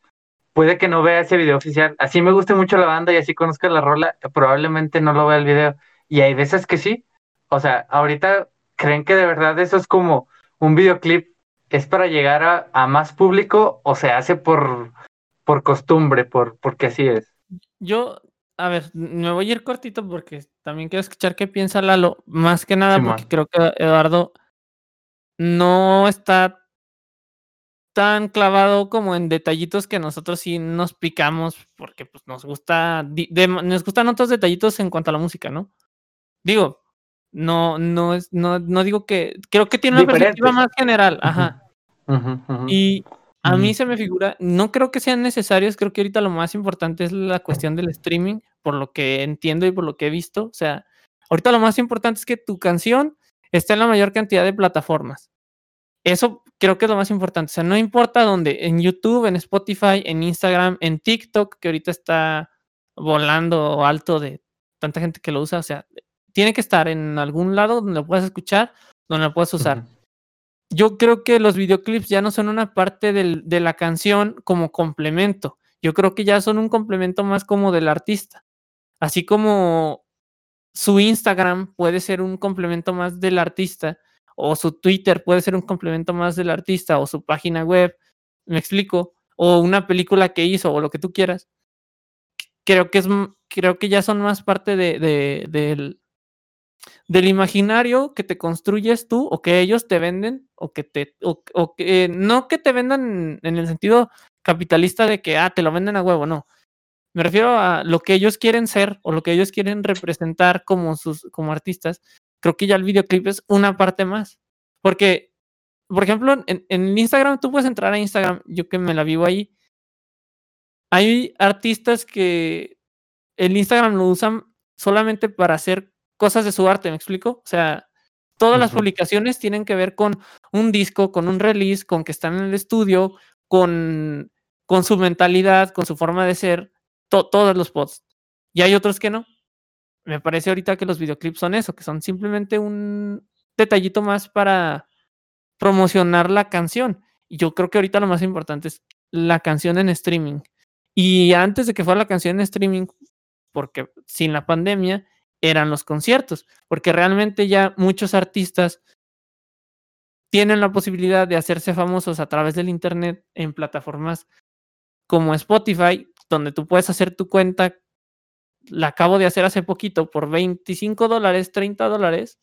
puede que no vea ese video oficial. Así me guste mucho la banda y así conozca la rola, probablemente no lo vea el video. Y hay veces que sí. O sea, ahorita ¿creen que de verdad eso es como un videoclip es para llegar a, más público o se hace por, por costumbre, por, porque así es? Yo, a ver, me voy a ir cortito porque también quiero escuchar qué piensa Lalo, más que nada porque creo que Eduardo no está tan clavado como en detallitos que nosotros sí nos picamos porque pues nos gusta nos gustan otros detallitos en cuanto a la música, ¿no? Digo, no, no es, no, no digo que, creo que tiene una perspectiva más general, ajá. Y a mí se me figura, no creo que sean necesarios, creo que ahorita lo más importante es la cuestión del streaming, por lo que entiendo y por lo que he visto. O sea, ahorita lo más importante es que tu canción esté en la mayor cantidad de plataformas. Eso creo que es lo más importante. O sea, no importa dónde, en YouTube, en Spotify, en Instagram, en TikTok, que ahorita está volando alto de tanta gente que lo usa. O sea, tiene que estar en algún lado donde lo puedas escuchar, donde lo puedas usar. Yo creo que los videoclips ya no son una parte del, de la canción como complemento. Yo creo que ya son un complemento más como del artista. Así como su Instagram puede ser un complemento más del artista, o su Twitter puede ser un complemento más del artista, o su página web, me explico, o una película que hizo, o lo que tú quieras. Creo que es creo que ya son más parte de, de, del, del imaginario que te construyes tú o que ellos te venden o que te o, que no que te vendan en el sentido capitalista de que ah te lo venden a huevo no Me refiero a lo que ellos quieren ser o lo que ellos quieren representar como sus como artistas. Creo que ya el videoclip es una parte más. Porque, por ejemplo, en, en Instagram, tú puedes entrar a Instagram, yo que me la vivo ahí. Hay artistas que el Instagram lo usan solamente para hacer cosas de su arte, ¿me explico? O sea, todas las publicaciones tienen que ver con un disco, con un release, con que están en el estudio, con, con su mentalidad, con su forma de ser, to- todos los posts. Y hay otros que no. Me parece ahorita que los videoclips son eso, que son simplemente un detallito más para promocionar la canción. Y yo creo que ahorita lo más importante es la canción en streaming. Y antes de que fuera la canción en streaming, porque sin la pandemia eran los conciertos, porque realmente ya muchos artistas tienen la posibilidad de hacerse famosos a través del internet en plataformas como Spotify, donde tú puedes hacer tu cuenta. La acabo de hacer hace poquito por 25 dólares, 30 dólares,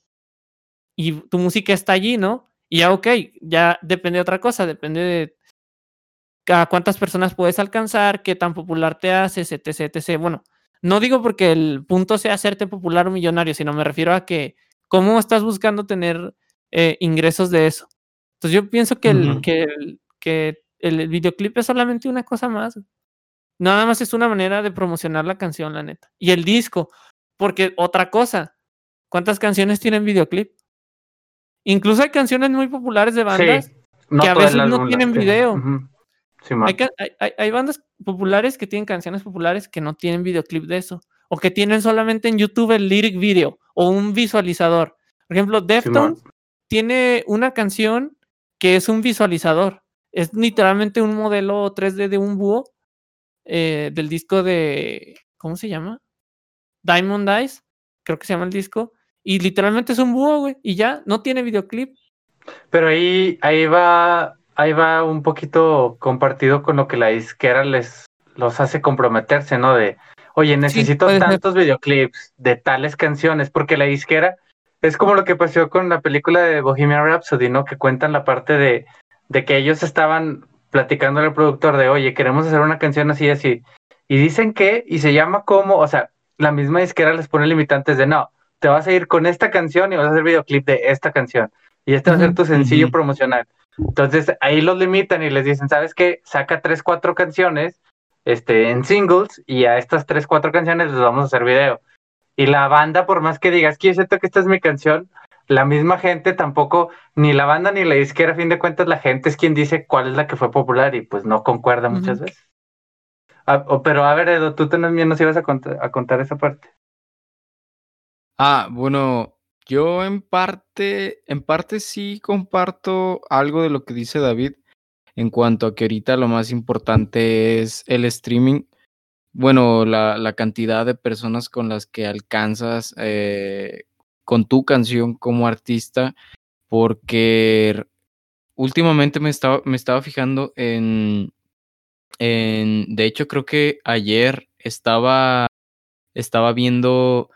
y tu música está allí, ¿no? Y ya, ok, ya depende de otra cosa, depende de a cuántas personas puedes alcanzar, qué tan popular te haces, etc, etc. Bueno, no digo porque el punto sea hacerte popular o millonario, sino me refiero a que cómo estás buscando tener eh, ingresos de eso. Entonces yo pienso que el, que, el, que el videoclip es solamente una cosa más. Nada más es una manera de promocionar la canción, la neta. Y el disco, porque otra cosa, ¿cuántas canciones tienen videoclip? Incluso hay canciones muy populares de bandas Sí, no que a veces no tienen tiene. video. Hay, Simón. ca- hay- hay- hay bandas populares que tienen canciones populares que no tienen videoclip de eso. O que tienen solamente en YouTube el lyric video o un visualizador. Por ejemplo. Deftones tiene una canción que es un visualizador. Es literalmente un modelo 3D de un búho eh, del disco de. ¿Cómo se llama? Diamond Eyes. Creo que se llama el disco. Y literalmente es un búho, güey. Y ya, no tiene videoclip. Pero ahí, ahí va, ahí va un poquito compartido con lo que la disquera les los hace comprometerse, ¿no? De, oye, necesito ser. tantos videoclips de tales canciones, porque la disquera es como lo que pasó con la película de Bohemian Rhapsody, ¿no? Que cuentan la parte de, de que ellos estaban platicando al productor de, oye, queremos hacer una canción así y así. Y dicen que, y se llama como, o sea, la misma disquera les pone limitantes de, no, te vas a ir con esta canción y vas a hacer videoclip de esta canción. Y este va a ser tu sencillo Ujú. promocional. Entonces ahí los limitan y les dicen, ¿sabes qué? Saca tres, cuatro canciones este, en singles y a estas tres, cuatro canciones les vamos a hacer video. Y la banda, por más que digas que yo siento que esta es mi canción, la misma gente tampoco, ni la banda ni la disquera, a fin de cuentas, la gente es quien dice cuál es la que fue popular y pues no concuerda muchas veces. Ah, o- pero a ver, Edo, tú también nos ibas a contar, a contar esa parte. Ah, bueno, yo en parte, en parte sí comparto algo de lo que dice David en cuanto a que ahorita lo más importante es el streaming. Bueno, la, la cantidad de personas con las que alcanzas eh, con tu canción como artista, porque últimamente me estaba, me estaba fijando en, en, de hecho creo que ayer estaba, estaba viendo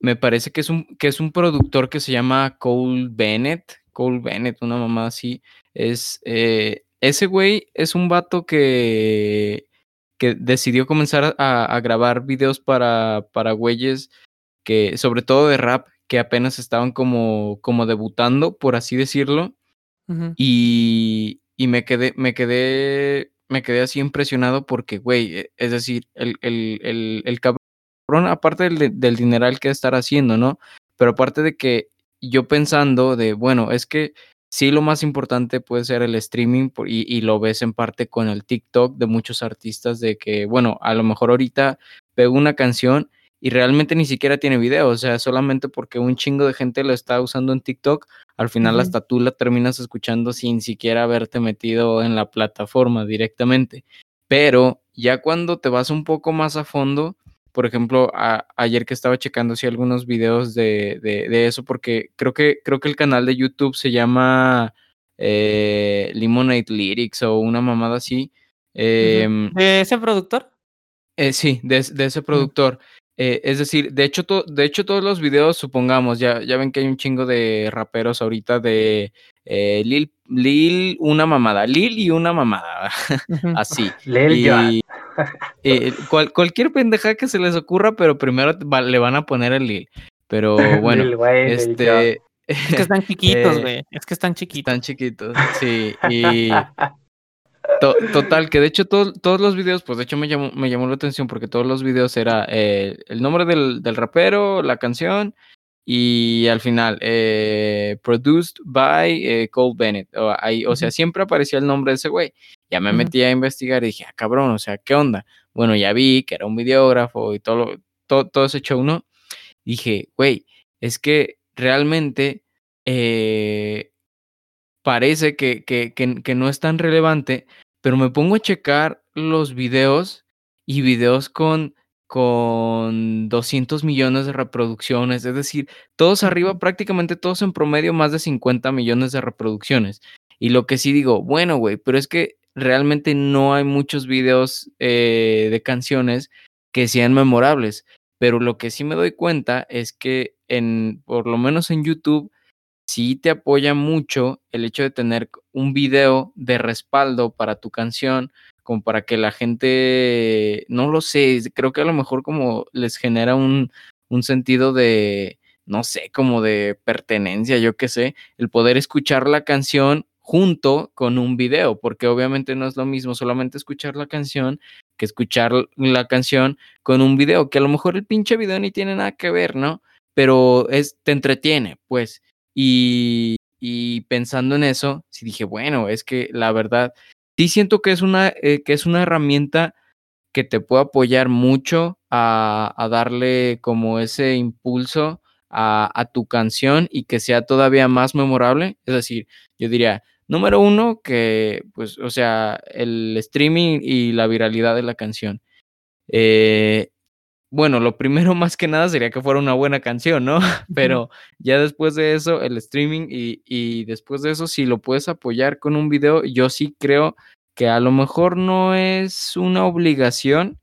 me parece que es un, que es un productor que se llama Cole Bennett. Cole Bennett, una mamá así. Es, eh, ese güey es un vato que, que decidió comenzar a, a grabar videos para, para güeyes que, sobre todo de rap, que apenas estaban como, como debutando, por así decirlo. Y, y me quedé, me quedé, me quedé así impresionado porque, güey, e- es decir, el, el, el, el cabrón, aparte del, del dineral que estar haciendo, ¿no? Pero aparte de que yo pensando de, bueno, es que sí lo más importante puede ser el streaming y, y lo ves en parte con el TikTok de muchos artistas de que, bueno, a lo mejor ahorita pego una canción y realmente ni siquiera tiene video, o sea, solamente porque un chingo de gente lo está usando en TikTok, al final hasta tú la terminas escuchando sin siquiera haberte metido en la plataforma directamente. Pero ya cuando te vas un poco más a fondo, por ejemplo, a- ayer que estaba checando así algunos videos de, de- de eso, porque creo que, creo que el canal de YouTube se llama eh, Lemonade Lyrics o una mamada así. em, ¿De ese productor? eh, sí, de ese productor. Eh, es decir, de hecho, to- de hecho, todos los videos, supongamos, ya, ya ven que hay un chingo de raperos ahorita de eh, Lil, Lil, una mamada, Lil y una mamada, así. Lil Y, eh, cual, cualquier pendeja que se les ocurra, pero primero le van a poner el Lil. Pero bueno, este... Es que están chiquitos, güey. es que están chiquitos. Están chiquitos, sí. Y total, que de hecho todos los videos, pues de hecho me llamó, me llamó la atención porque todos los videos era eh, el nombre del, del, rapero, la canción y al final, eh, produced by eh, Cole Bennett. O, ahí, o sea, siempre aparecía el nombre de ese güey. Ya me metí a investigar y dije, ah, cabrón, o sea, ¿qué onda? Bueno, ya vi que era un videógrafo y todo, todo, todo ese show, ¿no? Dije, güey, es que realmente eh, parece que, que, que, no es tan relevante, pero me pongo a checar los videos y videos con, con 200 millones de reproducciones, es decir, todos arriba, prácticamente todos en promedio más de 50 millones de reproducciones. Y lo que sí digo, bueno, güey, pero es que realmente no hay muchos videos eh, de canciones que sean memorables. Pero lo que sí me doy cuenta es que en, por lo menos en YouTube, sí te apoya mucho el hecho de tener un video de respaldo para tu canción, como para que la gente, no lo sé, creo que a lo mejor como les genera un, un sentido de, no sé, como de pertenencia, yo qué sé, el poder escuchar la canción junto con un video, porque obviamente no es lo mismo solamente escuchar la canción que escuchar la canción con un video, que a lo mejor el pinche video ni tiene nada que ver, ¿no? Pero es, te entretiene, pues. Y, y pensando en eso, sí dije, bueno, es que la verdad, sí siento que es una, eh, que es una herramienta que te puede apoyar mucho a, a darle como ese impulso a, a, tu canción y que sea todavía más memorable. Es decir, yo diría, número uno, que pues, o sea, el streaming y la viralidad de la canción. Eh, bueno, lo primero más que nada sería que fuera una buena canción, ¿no? Pero ya después de eso, el streaming y, y, después de eso, si lo puedes apoyar con un video, yo sí creo que a lo mejor no es una obligación,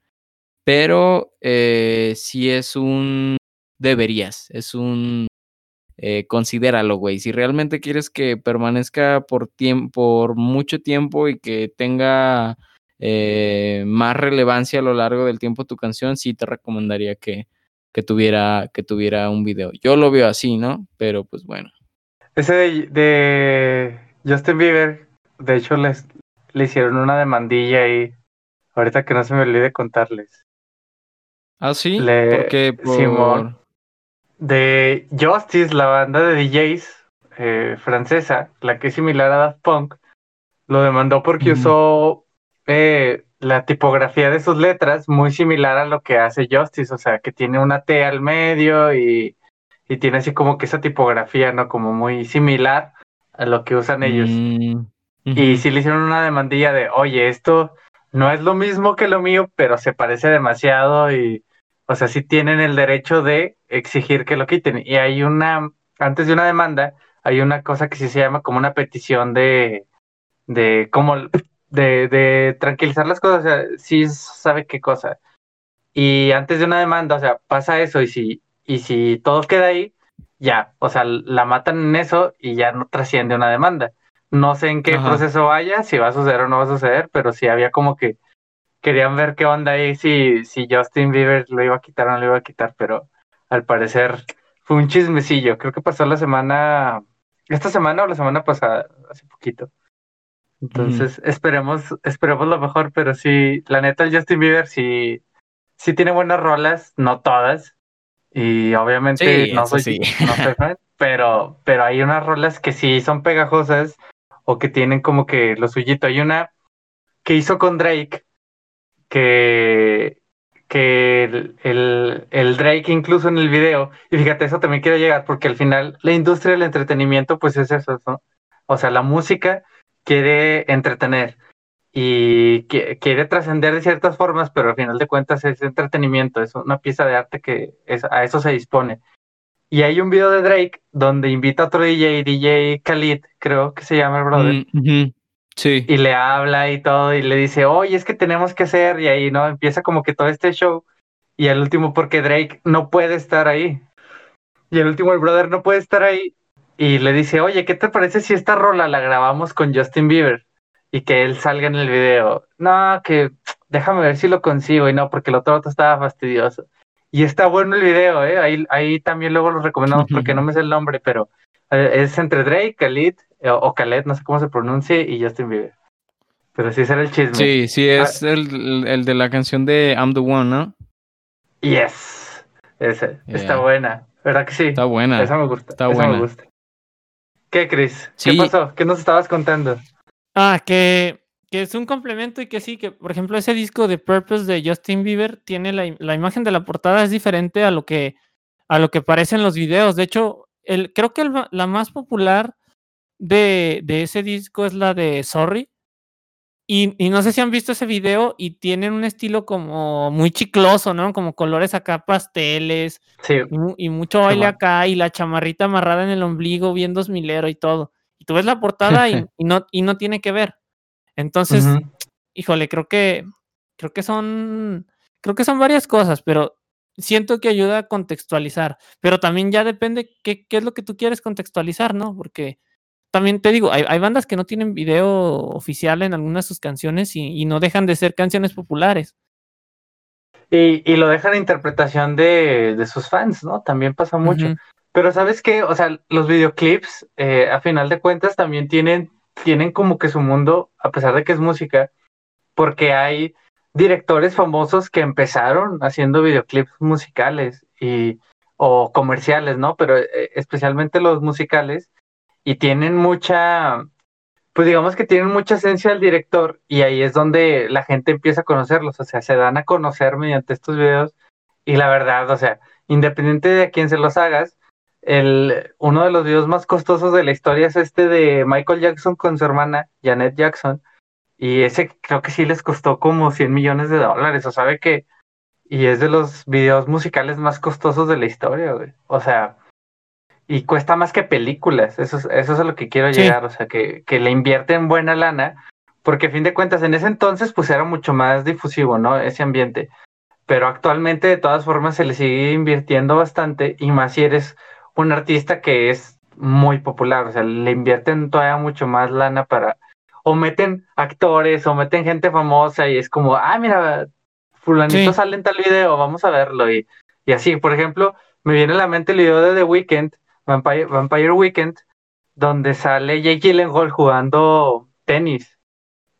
pero eh, sí es un deberías, es un eh, considéralo, güey. Si realmente quieres que permanezca por tiempo, por mucho tiempo y que tenga eh, más relevancia a lo largo del tiempo tu canción, sí te recomendaría que, que, tuviera, que tuviera un video. Yo lo veo así, ¿no? Pero pues bueno. Ese de, Justin Bieber, de hecho les, le hicieron una demandilla y ahorita que no se me olvide contarles. Ah, sí, porque por... de Justice, la banda de DJs eh, francesa, la que es similar a Daft Punk, lo demandó porque usó eh, la tipografía de sus letras muy similar a lo que hace Justice, o sea, que tiene una T al medio y, y tiene así como que esa tipografía, ¿no? Como muy similar a lo que usan ellos. Mm, y si le hicieron una demandilla de, oye, esto no es lo mismo que lo mío, pero se parece demasiado y, o sea, sí tienen el derecho de exigir que lo quiten. Y hay una, antes de una demanda, hay una cosa que sí se llama como una petición de, de cómo de, de tranquilizar las cosas, o sea, sí sabe qué cosa. Y antes de una demanda, o sea, pasa eso y si, y si todo queda ahí, ya, o sea, la matan en eso y ya no trasciende una demanda. No sé en qué proceso vaya, si va a suceder o no va a suceder, pero sí había como que querían ver qué onda ahí, si, si Justin Bieber lo iba a quitar o no lo iba a quitar, pero al parecer fue un chismecillo. Creo que pasó la semana, esta semana o la semana pasada, hace poquito. Entonces, esperemos, esperemos lo mejor, pero sí, la neta, el Justin Bieber sí, sí tiene buenas rolas, no todas. Y obviamente no, soy, no soy fan, pero, pero hay unas rolas que sí son pegajosas o que tienen como que lo suyito. Hay una que hizo con Drake, que, que el, el, el, Drake incluso en el video, y fíjate, eso también quiero llegar, porque al final la industria del entretenimiento pues es eso, ¿no? O sea, la música quiere entretener y quiere trascender de ciertas formas, pero al final de cuentas es entretenimiento, es una pieza de arte que es, a eso se dispone. Y hay un video de Drake donde invita a otro DJ, DJ Khalid, creo que se llama el brother. Mm, sí. Y le habla y todo, y le dice, oye, es que tenemos que hacer, y ahí, ¿no? Empieza como que todo este show. Y al último, porque Drake no puede estar ahí. Y al último, el brother no puede estar ahí y le dice, oye, ¿qué te parece si esta rola la grabamos con Justin Bieber? y que él salga en el video. No, que déjame ver si lo consigo y no, porque el otro otro estaba fastidioso. Y está bueno el video, ¿eh? Ahí, ahí también luego lo recomendamos porque no me sé el nombre, pero eh, es entre Drake, Khalid, eh, o Khaled, no sé cómo se pronuncie, y Justin Bieber. Pero sí será el chisme. Sí, sí, es el, el, de la canción de I'm the One, ¿no? Yes. Ese. Está buena. ¿Verdad que sí? Está buena. Esa me gusta. Está buena. me gusta. ¿Qué, Chris? ¿Qué pasó? ¿Qué nos estabas contando? Ah, que, que es un complemento y que sí, que por ejemplo ese disco de Purpose de Justin Bieber tiene la, la imagen de la portada es diferente a lo que a lo que parecen los videos. De hecho, el, creo que la más popular de, de, ese disco es la de Sorry. Y, y, no sé si han visto ese video y tienen un estilo como muy chicloso, ¿no? Como colores acá pasteles. Sí. Y, y mucho baile acá y la chamarrita amarrada en el ombligo, bien dos milero y todo. Y tú ves la portada y, y, no, y no tiene que ver. Entonces, uh -huh. híjole, creo que, creo que son, creo que son varias cosas, pero siento que ayuda a contextualizar, pero también ya depende qué, qué es lo que tú quieres contextualizar, ¿no? Porque también te digo, hay, hay bandas que no tienen video oficial en algunas de sus canciones y, y no dejan de ser canciones populares. Y, y, lo dejan a interpretación de, de, sus fans, ¿no? También pasa mucho. Uh -huh. Pero sabes qué, o sea, los videoclips, eh, a final de cuentas, también tienen, tienen como que su mundo, a pesar de que es música, porque hay directores famosos que empezaron haciendo videoclips musicales y o comerciales, ¿no? Pero eh, especialmente los musicales y tienen mucha pues digamos que tienen mucha esencia del director y ahí es donde la gente empieza a conocerlos, o sea, se dan a conocer mediante estos videos y la verdad, o sea, independiente de a quién se los hagas, el, uno de los videos más costosos de la historia es este de Michael Jackson con su hermana Janet Jackson y ese creo que sí les costó como 100 millones de dólares, o sabe que y es de los videos musicales más costosos de la historia, güey. O sea, y cuesta más que películas, eso es, eso es a lo que quiero sí. llegar, o sea, que, que le invierten buena lana, porque a fin de cuentas en ese entonces pues era mucho más difusivo, ¿no? Ese ambiente, pero actualmente de todas formas se le sigue invirtiendo bastante y más si eres un artista que es muy popular, o sea, le invierten todavía mucho más lana para, o meten actores, o meten gente famosa y es como, ah, mira, fulanito sí. sale en tal video, vamos a verlo y, y así, por ejemplo, me viene a la mente el video de The Weeknd, Vampire, Vampire Weekend, donde sale Jake Gyllenhaal jugando tenis.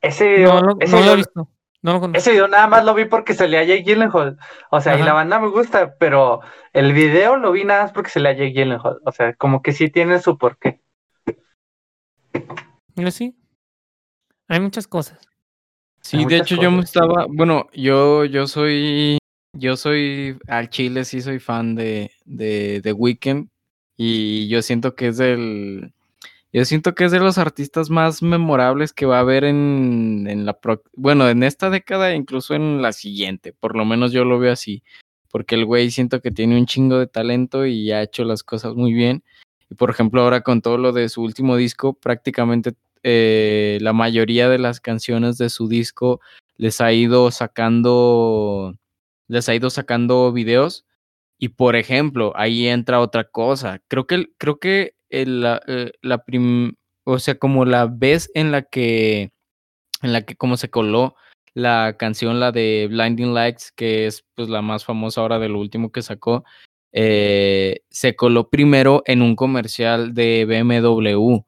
Ese video, no, no, ese, no video lo he visto. No lo ese video nada más lo vi porque salía Jake Gyllenhaal. O sea, Ajá. y la banda me gusta, pero el video lo vi nada más porque salía Jake Gyllenhaal. O sea, como que sí tiene su porqué. Sí. Hay muchas cosas. Sí, de hecho cosas, yo me estaba, bueno, yo, yo soy, yo soy al chile, sí soy fan de, de, de Weekend y yo siento que es del, yo siento que es de los artistas más memorables que va a haber en, en la, pro, bueno, en esta década e incluso en la siguiente, por lo menos yo lo veo así, porque el güey siento que tiene un chingo de talento y ha hecho las cosas muy bien. Y por ejemplo, ahora con todo lo de su último disco, prácticamente eh, la mayoría de las canciones de su disco les ha ido sacando, les ha ido sacando videos. Y por ejemplo, ahí entra otra cosa. Creo que, creo que la, eh, la o sea, como la vez en la que, en la que como se coló la canción, la de Blinding Lights, que es pues la más famosa ahora de lo último que sacó, eh, se coló primero en un comercial de BMW.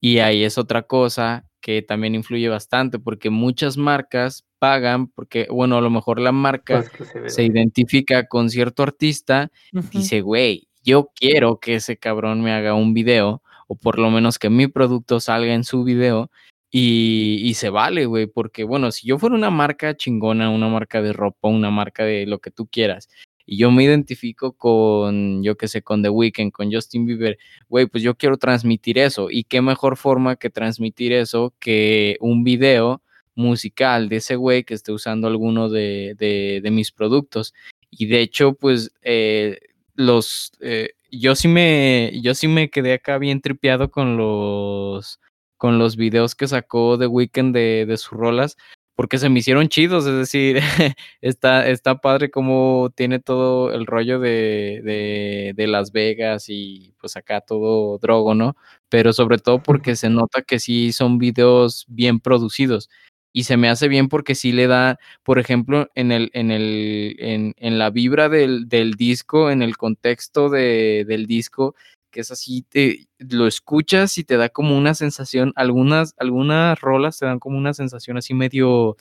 Y ahí es otra cosa que también influye bastante, porque muchas marcas pagan, porque, bueno, a lo mejor la marca pues se, identifica con cierto artista, uh -huh. dice, güey, yo quiero que ese cabrón me haga un video, o por lo menos que mi producto salga en su video, y, y se vale, güey, porque, bueno, si yo fuera una marca chingona, una marca de ropa, una marca de lo que tú quieras, y yo me identifico con, yo qué sé, con The Weeknd, con Justin Bieber, güey, pues yo quiero transmitir eso. Y qué mejor forma que transmitir eso que un video musical de ese güey que esté usando alguno de, de, de mis productos. Y de hecho, pues, eh, los, eh, yo sí me, yo sí me quedé acá bien tripeado con los, con los videos que sacó The Weeknd de, de sus rolas, porque se me hicieron chidos, es decir, está, está padre como tiene todo el rollo de, de, de, Las Vegas y pues acá todo drogo, ¿no? Pero sobre todo porque se nota que sí son videos bien producidos. Y se me hace bien porque sí le da, por ejemplo, en el, en el, en, en la vibra del, del, disco, en el contexto de, del disco, que es así, te, lo escuchas y te da como una sensación, algunas, algunas rolas te dan como una sensación así medio,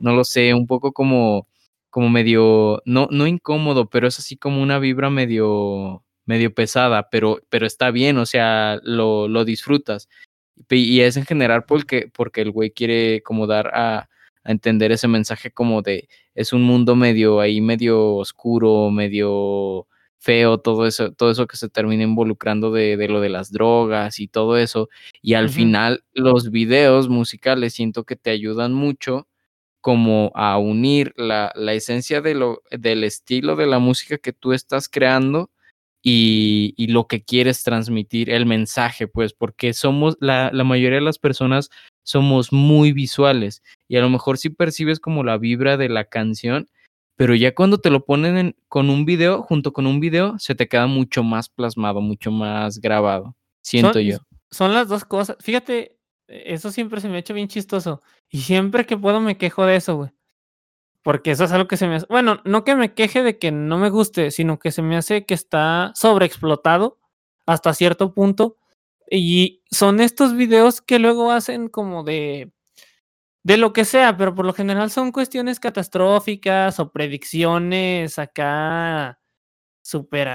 no lo sé, un poco como, como medio, no, no incómodo, pero es así como una vibra medio, medio pesada, pero, pero está bien, o sea, lo, lo disfrutas. Y es en general porque, porque el güey quiere como dar a, a entender ese mensaje como de, es un mundo medio ahí, medio oscuro, medio feo, todo eso, todo eso que se termina involucrando de, de lo de las drogas y todo eso. Y al uh -huh. final los videos musicales siento que te ayudan mucho como a unir la, la esencia de lo, del estilo de la música que tú estás creando y, y, lo que quieres transmitir, el mensaje, pues, porque somos, la, la mayoría de las personas somos muy visuales y a lo mejor si sí percibes como la vibra de la canción, pero ya cuando te lo ponen en, con un video, junto con un video, se te queda mucho más plasmado, mucho más grabado, siento son, yo. Son las dos cosas. Fíjate, eso siempre se me ha hecho bien chistoso. Y siempre que puedo me quejo de eso, güey. Porque eso es algo que se me hace. Bueno, no que me queje de que no me guste, sino que se me hace que está sobreexplotado hasta cierto punto. Y son estos videos que luego hacen como de de lo que sea, pero por lo general son cuestiones catastróficas o predicciones acá súper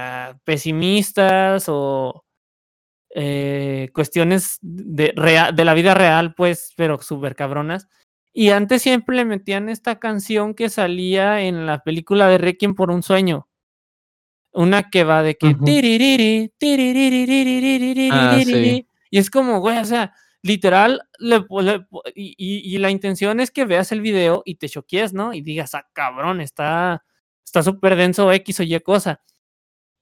pesimistas o eh, cuestiones de, rea de la vida real, pues, pero súper cabronas. Y antes siempre le metían esta canción que salía en la película de Requiem por un sueño. Una que va de que... Uh -huh. ah, sí. Y es como, güey, o sea, literal, le, le, y, y, la intención es que veas el video y te choquees, ¿no? Y digas, ah, cabrón, está está súper denso X o Y cosa.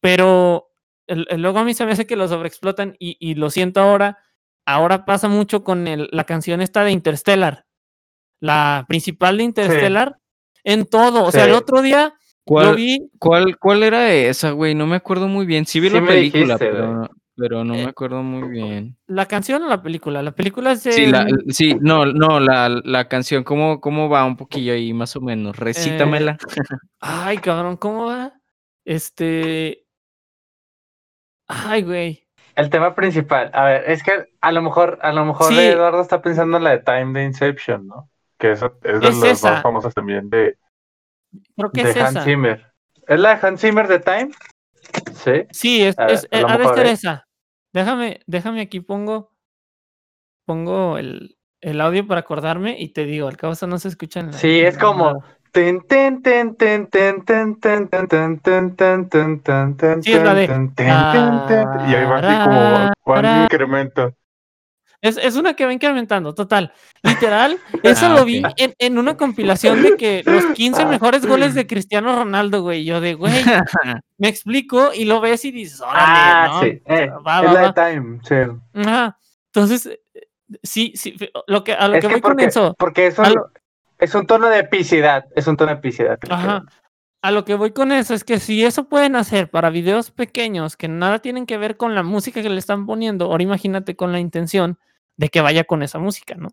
Pero el, el, luego a mí se me hace que lo sobreexplotan y, y lo siento ahora. Ahora pasa mucho con el, la canción esta de Interstellar. La principal de Interstellar. Sí. En todo. O sí. sea, el otro día ¿Cuál, lo vi. ¿cuál, ¿Cuál era esa, güey? No me acuerdo muy bien. Sí vi sí la película, dijiste, pero pero no eh, me acuerdo muy bien. ¿La canción o la película? La película es de... Sí, la, sí no, no, la, la canción, ¿cómo, ¿cómo va un poquillo ahí, más o menos? Recítamela. Eh... Ay, cabrón, ¿cómo va? Este... Ay, güey. El tema principal, a ver, es que a lo mejor, a lo mejor sí. Eduardo está pensando en la de Time de Inception, ¿no? que esa es de las más famosas también de, de es Hans. Zimmer. ¿Es la de Hans Zimmer de Time? Sí. Sí, es, a, es, a, Déjame, déjame aquí pongo, pongo el, el, audio para acordarme y te digo, al cabo no se escucha en la, Sí, es como... Sí, es la de... Y ahí va así como un incremento. Es, es una que va incrementando, total. Literal, eso ah, lo vi okay. en, en, una compilación de que los 15 mejores goles de Cristiano Ronaldo, güey. Yo de, güey, me explico y lo ves y dices, órale, ah, ¿no? sí, eh, va, va, va. time. Ajá. Entonces, eh, sí, sí, lo que, a lo es que, que voy porque, con eso. Porque eso lo... es un tono de epicidad, es un tono de epicidad. Ajá. A lo que voy con eso es que si eso pueden hacer para videos pequeños que nada tienen que ver con la música que le están poniendo, ahora imagínate con la intención de que vaya con esa música, ¿no?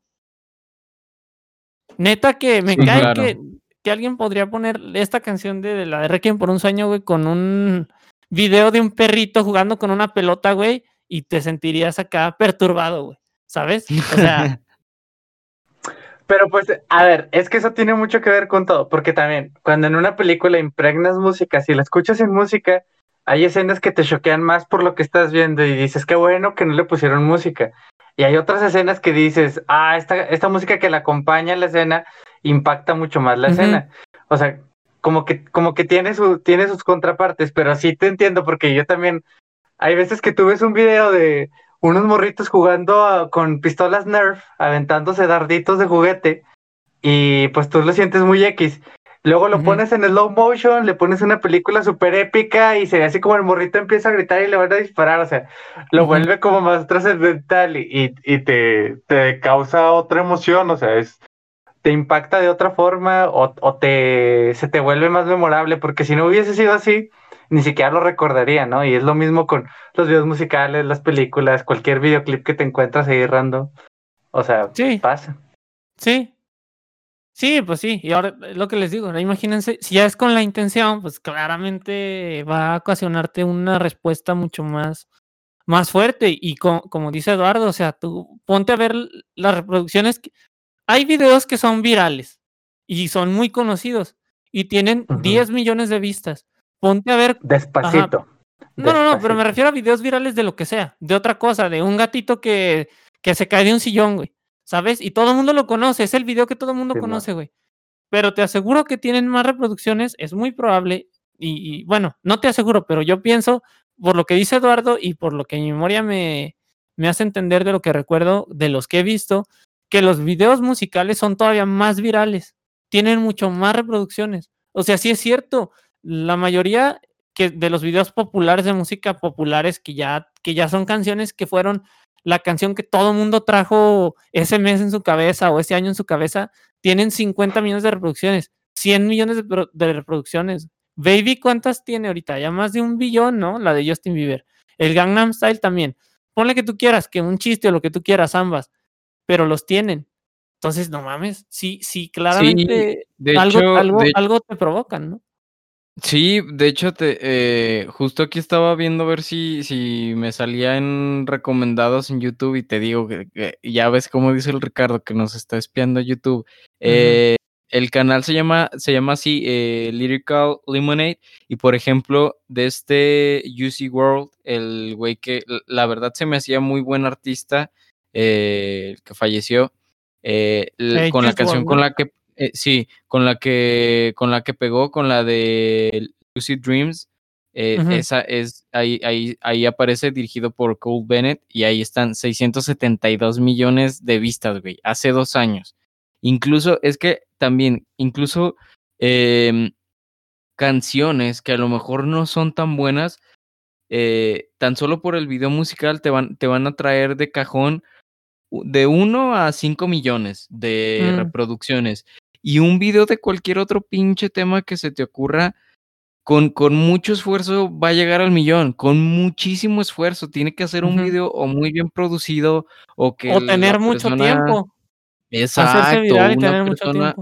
Neta que me sí, cae claro. que, que, alguien podría poner esta canción de, de la de Requiem por un sueño, güey, con un video de un perrito jugando con una pelota, güey, y te sentirías acá perturbado, güey, ¿sabes? O sea... Pero pues, a ver, es que eso tiene mucho que ver con todo, porque también cuando en una película impregnas música, si la escuchas en música, hay escenas que te choquean más por lo que estás viendo y dices, qué bueno que no le pusieron música. Y hay otras escenas que dices, ah, esta, esta música que la acompaña a la escena impacta mucho más la uh -huh. escena. O sea, como que, como que tiene, su, tiene sus contrapartes, pero sí te entiendo, porque yo también, hay veces que tú ves un video de unos morritos jugando a, con pistolas Nerf, aventándose darditos de juguete, y pues tú lo sientes muy X. Luego lo uh -huh. pones en slow motion, le pones una película súper épica y se ve así como el morrito empieza a gritar y le van a disparar, o sea, lo uh -huh. vuelve como más trascendental y, y, te, te, causa otra emoción, o sea, es te impacta de otra forma o, o, te se te vuelve más memorable, porque si no hubiese sido así, ni siquiera lo recordaría, ¿no? Y es lo mismo con los videos musicales, las películas, cualquier videoclip que te encuentras ahí random. O sea, sí. pasa. Sí. Sí, pues sí. Y ahora lo que les digo, imagínense, si ya es con la intención, pues claramente va a ocasionarte una respuesta mucho más, más fuerte. Y como dice Eduardo, o sea, tú ponte a ver las reproducciones. Hay videos que son virales y son muy conocidos y tienen 10 millones de vistas. Ponte a ver. Despacito. No, no, no, pero me refiero a videos virales de lo que sea, de otra cosa, de un gatito que, que se cae de un sillón, güey. ¿Sabes? Y todo el mundo lo conoce, es el video que todo el mundo conoce, güey. Pero te aseguro que tienen más reproducciones, es muy probable. Y, bueno, no te aseguro, pero yo pienso, por lo que dice Eduardo y por lo que mi memoria me, me hace entender de lo que recuerdo, de los que he visto, que los videos musicales son todavía más virales, tienen mucho más reproducciones. O sea, sí es cierto, la mayoría que de los videos populares de música populares que ya, que ya son canciones que fueron la canción que todo mundo trajo ese mes en su cabeza o ese año en su cabeza, tienen 50 millones de reproducciones, 100 millones de, de reproducciones. Baby, ¿cuántas tiene ahorita? Ya más de un billón, ¿no? La de Justin Bieber. El Gangnam Style también. Ponle que tú quieras, que un chiste o lo que tú quieras, ambas, pero los tienen. Entonces, no mames, sí, sí, claramente algo, algo, algo te provocan, ¿no? Sí, de hecho, te, eh, justo aquí estaba viendo a ver si, si me salía en recomendados en YouTube y te digo que, ya ves cómo dice el Ricardo que nos está espiando YouTube. Eh, el canal se llama, se llama así, eh, Lyrical Lemonade, y por ejemplo, de este UC World, el güey que la verdad se me hacía muy buen artista, el que falleció, con la canción con la que eh, sí, con la que con la que pegó, con la de Lucid Dreams. Eh, esa es ahí, ahí, ahí aparece dirigido por Cole Bennett y ahí están 672 millones de vistas, güey, hace dos años. Incluso, es que también, incluso em, canciones que a lo mejor no son tan buenas, eh, tan solo por el video musical te van, te van a traer de cajón de 1 a 5 millones de mm. reproducciones y un video de cualquier otro pinche tema que se te ocurra, con, con mucho esfuerzo va a llegar al millón, con muchísimo esfuerzo. Tiene que hacer un video o muy bien producido o que... O tener mucho tiempo. Exacto. Una persona,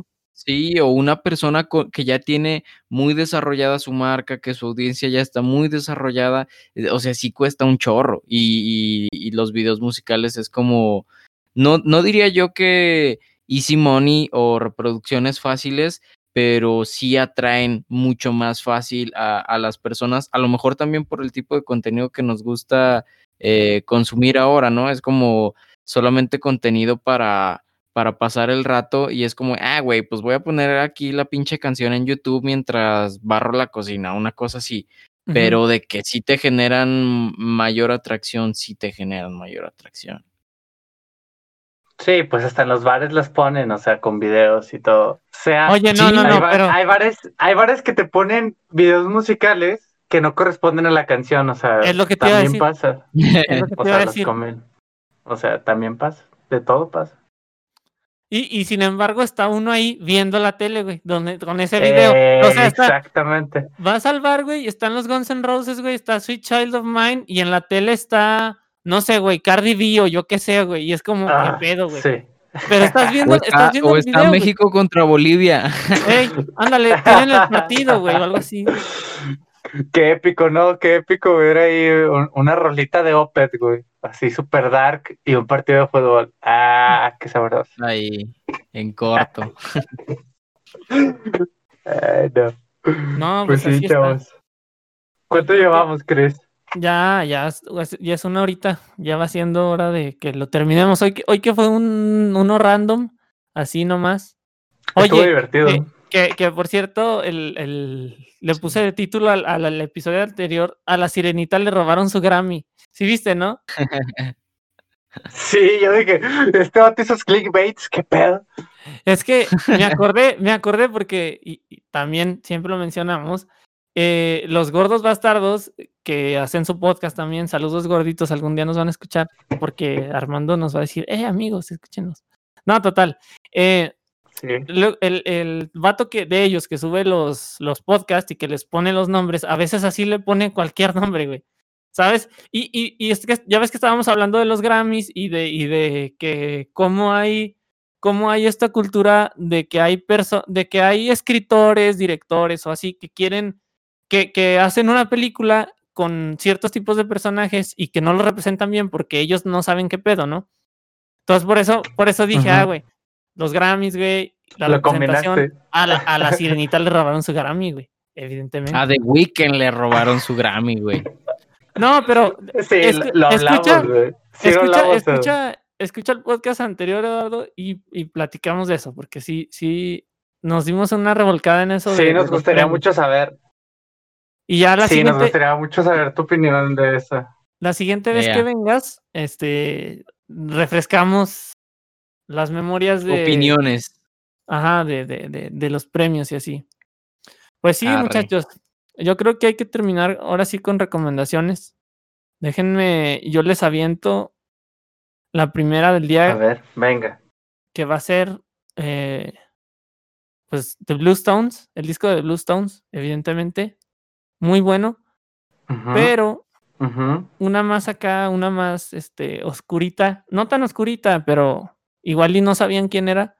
Sí, o una persona que ya tiene muy desarrollada su marca, que su audiencia ya está muy desarrollada, eh, o sea, sí cuesta un chorro. Y, y, y los videos musicales es como, no, no diría yo que easy money o reproducciones fáciles, pero sí atraen mucho más fácil a, las personas, a lo mejor también por el tipo de contenido que nos gusta eh, consumir ahora, ¿no? Es como solamente contenido para, para pasar el rato y es como, ah, güey, pues voy a poner aquí la pinche canción en YouTube mientras barro la cocina, una cosa así. Pero de que sí te generan mayor atracción, sí te generan mayor atracción. Sí, pues hasta en los bares las ponen, o sea, con videos y todo. O sea, Oye, no, no, no, pero... hay bares, hay bares que te ponen videos musicales que no corresponden a la canción, o sea, es lo que también pasa. Es lo que o, sea, decir. o sea, también pasa, de todo pasa. Y, y sin embargo está uno ahí viendo la tele, güey, donde, con ese video. o sea, exactamente. Vas al bar, güey, y están los Guns N' Roses, güey, está Sweet Child of Mine, y en la tele está no sé, güey, Cardi B o yo qué sé, güey, y es como, qué ah, pedo, güey. Sí. Pero estás viendo, o está, estás viendo o está México contra Bolivia. Ey, ándale, tienen el partido, güey, o algo así. Qué épico, ¿no? Qué épico ver ahí una rolita de Opet, güey. Así super dark y un partido de fútbol. Ah, qué sabroso. Ahí, en corto. Ay, no. No, pues, pues sí, chavos. ¿Cuánto llevamos, Chris? Ya, ya, ya es una horita, ya va siendo hora de que lo terminemos. Hoy, hoy que fue un, uno random, así nomás. Oye, divertido. Que, que, por cierto, el, el, le puse de título al, al, episodio anterior, a la sirenita le robaron su Grammy. Sí viste, ¿no? sí, yo dije, este vato esos clickbaits, qué pedo. Es que me acordé, me acordé porque, y también siempre lo mencionamos, eh, los gordos bastardos que hacen su podcast también, saludos gorditos, algún día nos van a escuchar, porque Armando nos va a decir, eh, amigos, escúchenos. No, total. Eh, el, el, vato que de ellos que sube los, los podcasts y que les pone los nombres, a veces así le pone cualquier nombre, güey. ¿Sabes? Y, y, y es que ya ves que estábamos hablando de los Grammys y de, y de que cómo hay, cómo hay esta cultura de que hay de que hay escritores, directores o así que quieren, que, que hacen una película con ciertos tipos de personajes y que no lo representan bien porque ellos no saben qué pedo, ¿no? Entonces por eso, por eso dije, ah, güey, los Grammys, güey, la representación a la, a la sirenita le robaron su Grammy, güey, evidentemente. A The Weeknd le robaron su Grammy, güey. No, pero sí, lo hablamos, escucha, güey. escucha, escucha, escucha, el podcast anterior, Eduardo, y, y, platicamos de eso, porque sí, sí, nos dimos una revolcada en eso. Sí, nos gustaría mucho saber. Y ya la sí, siguiente, nos gustaría mucho saber tu opinión de eso. La siguiente vez que vengas, este, refrescamos las memorias de... Opiniones. Ajá, de, de, de, de los premios y así. Pues sí, muchachos. Yo creo que hay que terminar ahora sí con recomendaciones. Déjenme, yo les aviento la primera del día. A ver, venga. Que va a ser, eh, pues, The Blue Stones, el disco de Blue Stones, evidentemente. Muy bueno. Pero una más acá, una más este, oscurita. No tan oscurita, pero igual y no sabían quién era.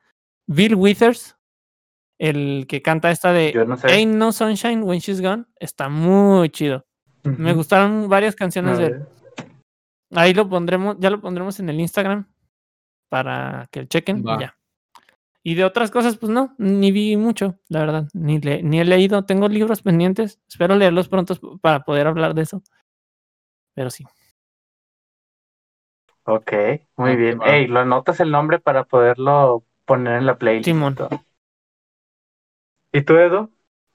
Bill Withers, el que canta esta de Ain't No Sunshine When She's Gone, está muy chido. Me gustaron varias canciones de él. Ahí lo pondremos, ya lo pondremos en el Instagram para que chequen. Ya. Y de otras cosas, pues no, ni vi mucho, la verdad, ni, le, ni he leído. Tengo libros pendientes, espero leerlos pronto para poder hablar de eso. Pero sí. Ok, muy bien. Ey, lo anotas el nombre para poderlo poner en la playlist. Simón. ¿Y tú, Edo?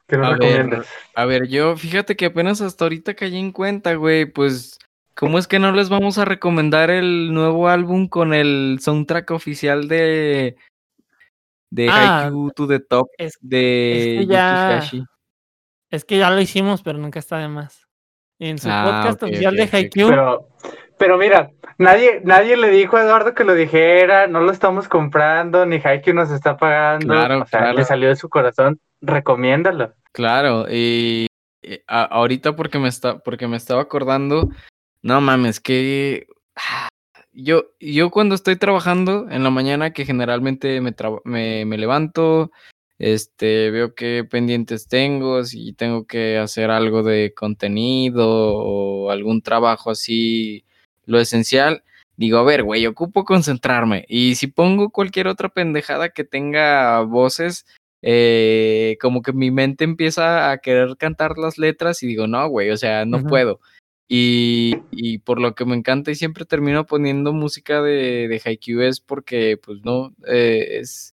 ¿Qué nos a recomiendas? Ver, a ver, yo fíjate que apenas hasta ahorita caí en cuenta, güey, pues, ¿cómo es que no les vamos a recomendar el nuevo álbum con el soundtrack oficial de de ah, to the Top es, de es que, ya, es que ya lo hicimos, pero nunca está de más. En su Ah, podcast ok, oficial de ok. Haikyuu, Pero, pero mira, nadie, nadie le dijo a Eduardo que lo dijera, no lo estamos comprando, ni Haikyuu nos está pagando. Claro, o sea, claro. le salió de su corazón, recomiéndalo. Claro, y y a- ahorita porque me está, porque me estaba acordando, no mames, que yo, yo cuando estoy trabajando en la mañana, que generalmente me, me, me levanto, este, veo qué pendientes tengo, si tengo que hacer algo de contenido o algún trabajo así, lo esencial, digo, a ver, güey, ocupo concentrarme. Y si pongo cualquier otra pendejada que tenga voces, eh, como que mi mente empieza a querer cantar las letras y digo, no, güey, o sea, no puedo. Y, y por lo que me encanta y siempre termino poniendo música de, de Haikyuu es porque, pues no, eh, es,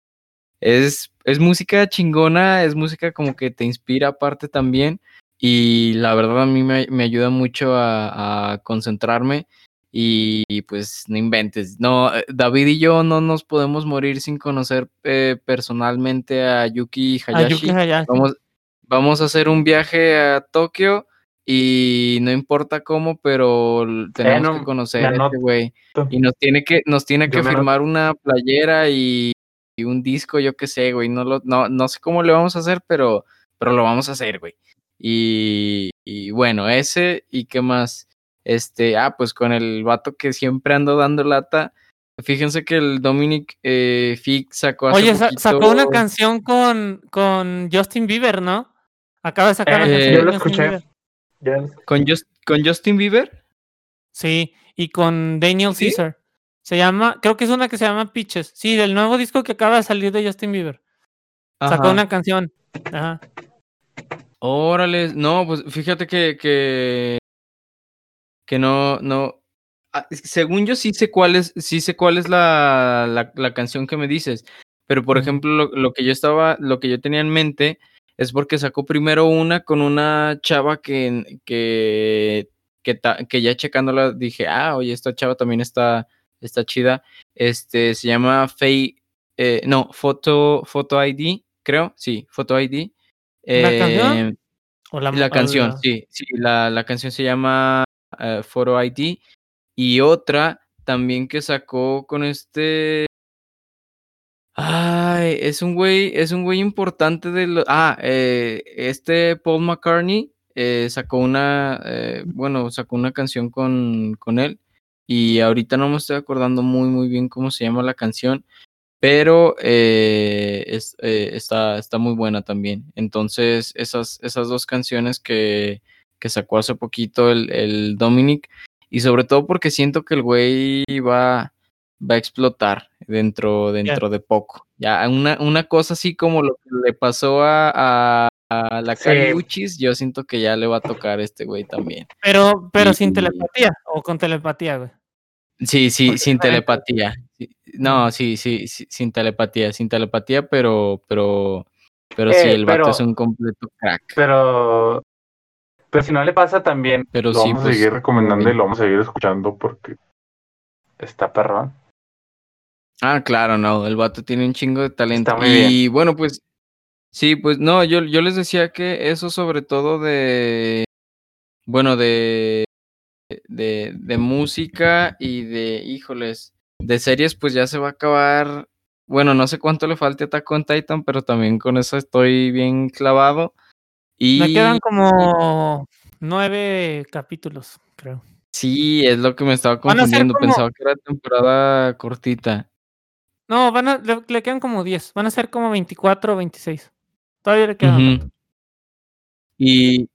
es, es música chingona, es música como que te inspira aparte también. Y la verdad a mí me, me ayuda mucho a, a concentrarme. Y, y, pues no inventes. No, eh, David y yo no nos podemos morir sin conocer eh, personalmente a Yuki a Hayashi. Yuki Hayashi. Vamos, vamos a hacer un viaje a Tokio y no importa cómo, pero tenemos no, que conocer a este güey. Y nos tiene que, nos tiene que firmar una playera y, y un disco, yo qué sé, güey. No, lo, no, no sé cómo le vamos a hacer, pero, pero lo vamos a hacer, güey. Y, y bueno, ese y qué más. Este, ah, pues con el vato que siempre ando dando lata. Fíjense que el Dominic eh, Fick sacó hace Oye, poquito. sacó una canción con, con Justin Bieber, ¿no? Acaba de sacar una Eh, canción yo lo escuché. Bieber. ¿Con, Just- con Justin Bieber. Sí, y con Daniel ¿Sí? Caesar. Se llama, creo que es una que se llama Pitches. Sí, del nuevo disco que acaba de salir de Justin Bieber. Sacó una canción. Ajá. Órale, no, pues fíjate que, que, que no, no, ah, según yo sí sé cuál es, sí sé cuál es la, la, la canción que me dices, pero por ejemplo lo, lo que yo estaba, lo que yo tenía en mente es porque sacó primero una con una chava que, que, que, ta- que ya checándola dije, ah, oye, esta chava también está, está chida, este, se llama Faye, eh, no, Photo, Photo ID, creo, sí, Photo ID. ¿La canción? Eh, O la, la o canción, la- sí, sí, la, la canción se llama eh, Photo ID y otra también que sacó con este... Ay, es un güey, es un güey importante de lo... Ah, eh, este Paul McCartney eh, sacó una, eh, bueno, sacó una canción con, con él y ahorita no me estoy acordando muy, muy bien cómo se llama la canción, pero eh, es, eh, está, está muy buena también. Entonces, esas, esas dos canciones que, que sacó hace poquito el, el Dominic, y sobre todo porque siento que el güey va, va a explotar dentro, dentro de poco. Ya, una, una cosa así como lo que le pasó a, a, a la Sí. Kali Uchis, yo siento que ya le va a tocar a este güey también. Pero, pero sin telepatía o con telepatía, güey. Sí, sí, sin telepatía. Sí, No, sí, sí, sí, sin telepatía, sin telepatía, pero, pero, pero sí, Eh, el vato pero- es un completo crack. Pero, pero si no le pasa también, Pero lo sí, vamos a pues, seguir recomendando y lo vamos a seguir escuchando porque está perrón. Ah, claro, no, el vato tiene un chingo de talento. Está muy y bueno, pues, sí, pues no, yo, yo les decía que eso sobre todo de, bueno, de, de, de música y de, híjoles, de series, pues ya se va a acabar. Bueno, no sé cuánto le falte a Attack on Titan, pero también con eso estoy bien clavado. Y Me quedan como nueve capítulos, creo. sí, es lo que me estaba confundiendo. como- Pensaba que era temporada cortita. No, van a, le, le quedan como 10. Van a ser como 24 o 26. Todavía le quedan. Ujú. rato. Y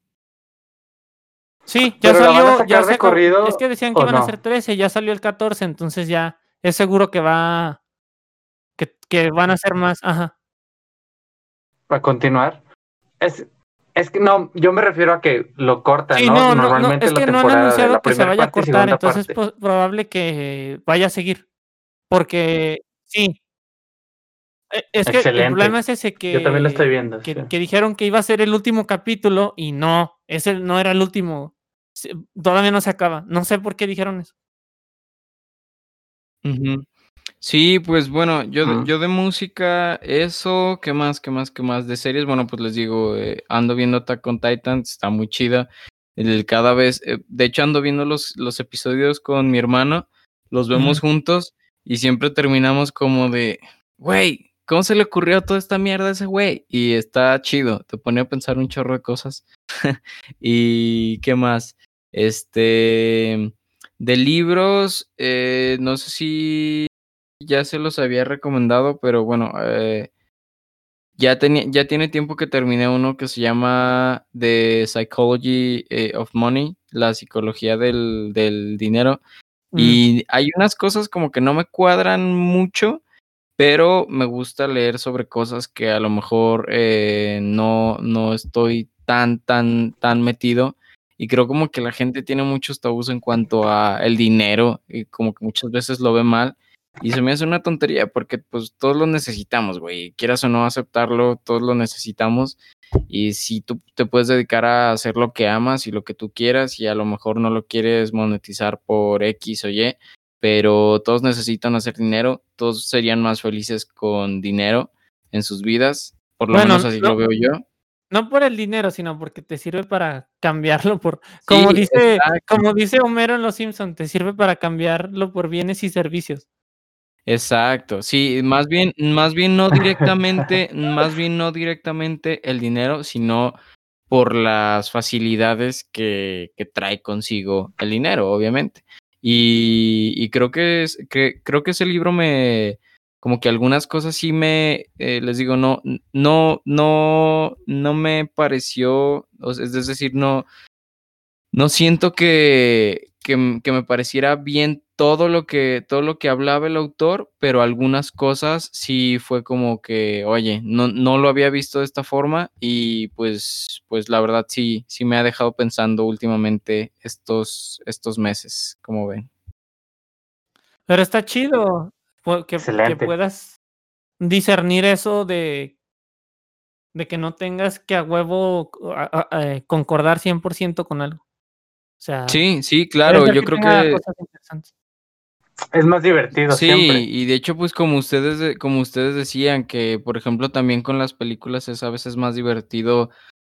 Sí, ya ¿Pero la van a salió. Ya se corrido Es que decían que iban a no? ser 13, ya salió el 14, entonces ya es seguro que va. Que, que van a ser más. Ajá. Para continuar. Es, es que no, yo me refiero a que lo cortan, Sí, ¿no? no, no, no, Normalmente es la que no han anunciado que se vaya a cortar, entonces es parte. po- probable que vaya a seguir. Porque sí. E- Es que el Excelente. problema es ese que, Yo también lo estoy viendo. que, sí. que dijeron que iba a ser el último capítulo y no, ese no era el último. Todavía no se acaba. No sé por qué dijeron eso. Sí, pues bueno, yo, de- Ujú. yo de música, eso, ¿qué más, qué más, qué más? De series, bueno, pues les digo, eh, ando viendo Attack on Titan, está muy chida. El, cada vez, eh, de hecho ando viendo los, los episodios con mi hermano, los vemos juntos y siempre terminamos como de, güey, ¿cómo se le ocurrió toda esta mierda a ese güey? Y está chido, te pone a pensar un chorro de cosas. y qué más, este, de libros, eh, no sé si ya se los había recomendado, pero bueno, eh, ya, tenía, ya tiene tiempo que terminé uno que se llama The Psychology eh, of Money, la psicología del, del dinero. Mm. Y hay unas cosas como que no me cuadran mucho, pero me gusta leer sobre cosas que a lo mejor eh, no, no estoy tan, tan, tan metido. Y creo como que la gente tiene muchos tabús en cuanto a el dinero y como que muchas veces lo ve mal. Y se me hace una tontería porque pues todos lo necesitamos, güey. Quieras o no aceptarlo, todos lo necesitamos. Y si tú te puedes dedicar a hacer lo que amas y lo que tú quieras y a lo mejor no lo quieres monetizar por X o Y, pero todos necesitan hacer dinero, todos serían más felices con dinero en sus vidas, por lo Bueno, menos así no- lo veo yo. No por el dinero, sino porque te sirve para cambiarlo por. Como Sí, dice, exacto. como dice Homero en Los Simpson, te sirve para cambiarlo por bienes y servicios. Exacto, sí, más bien, más bien no directamente, más bien no directamente el dinero, sino por las facilidades que, que trae consigo el dinero, obviamente. Y, y creo que es, que, creo que ese libro me, como que algunas cosas sí me, eh, les digo, no, no, no, no me pareció, es decir, no, no siento que, que, me pareciera bien todo lo que, todo lo que hablaba el autor, pero algunas cosas sí fue como que, oye, no, no lo había visto de esta forma y pues, pues la verdad sí, sí me ha dejado pensando últimamente estos, estos meses, como ven. Pero está chido que, puedas discernir eso de, de que no tengas que a huevo a- a- eh, concordar 100% con algo. O sea, Sí, sí, claro, yo que creo que. Es más divertido Sí, siempre. y de hecho, pues como ustedes, de- como ustedes decían, que por ejemplo también con las películas es a veces más divertido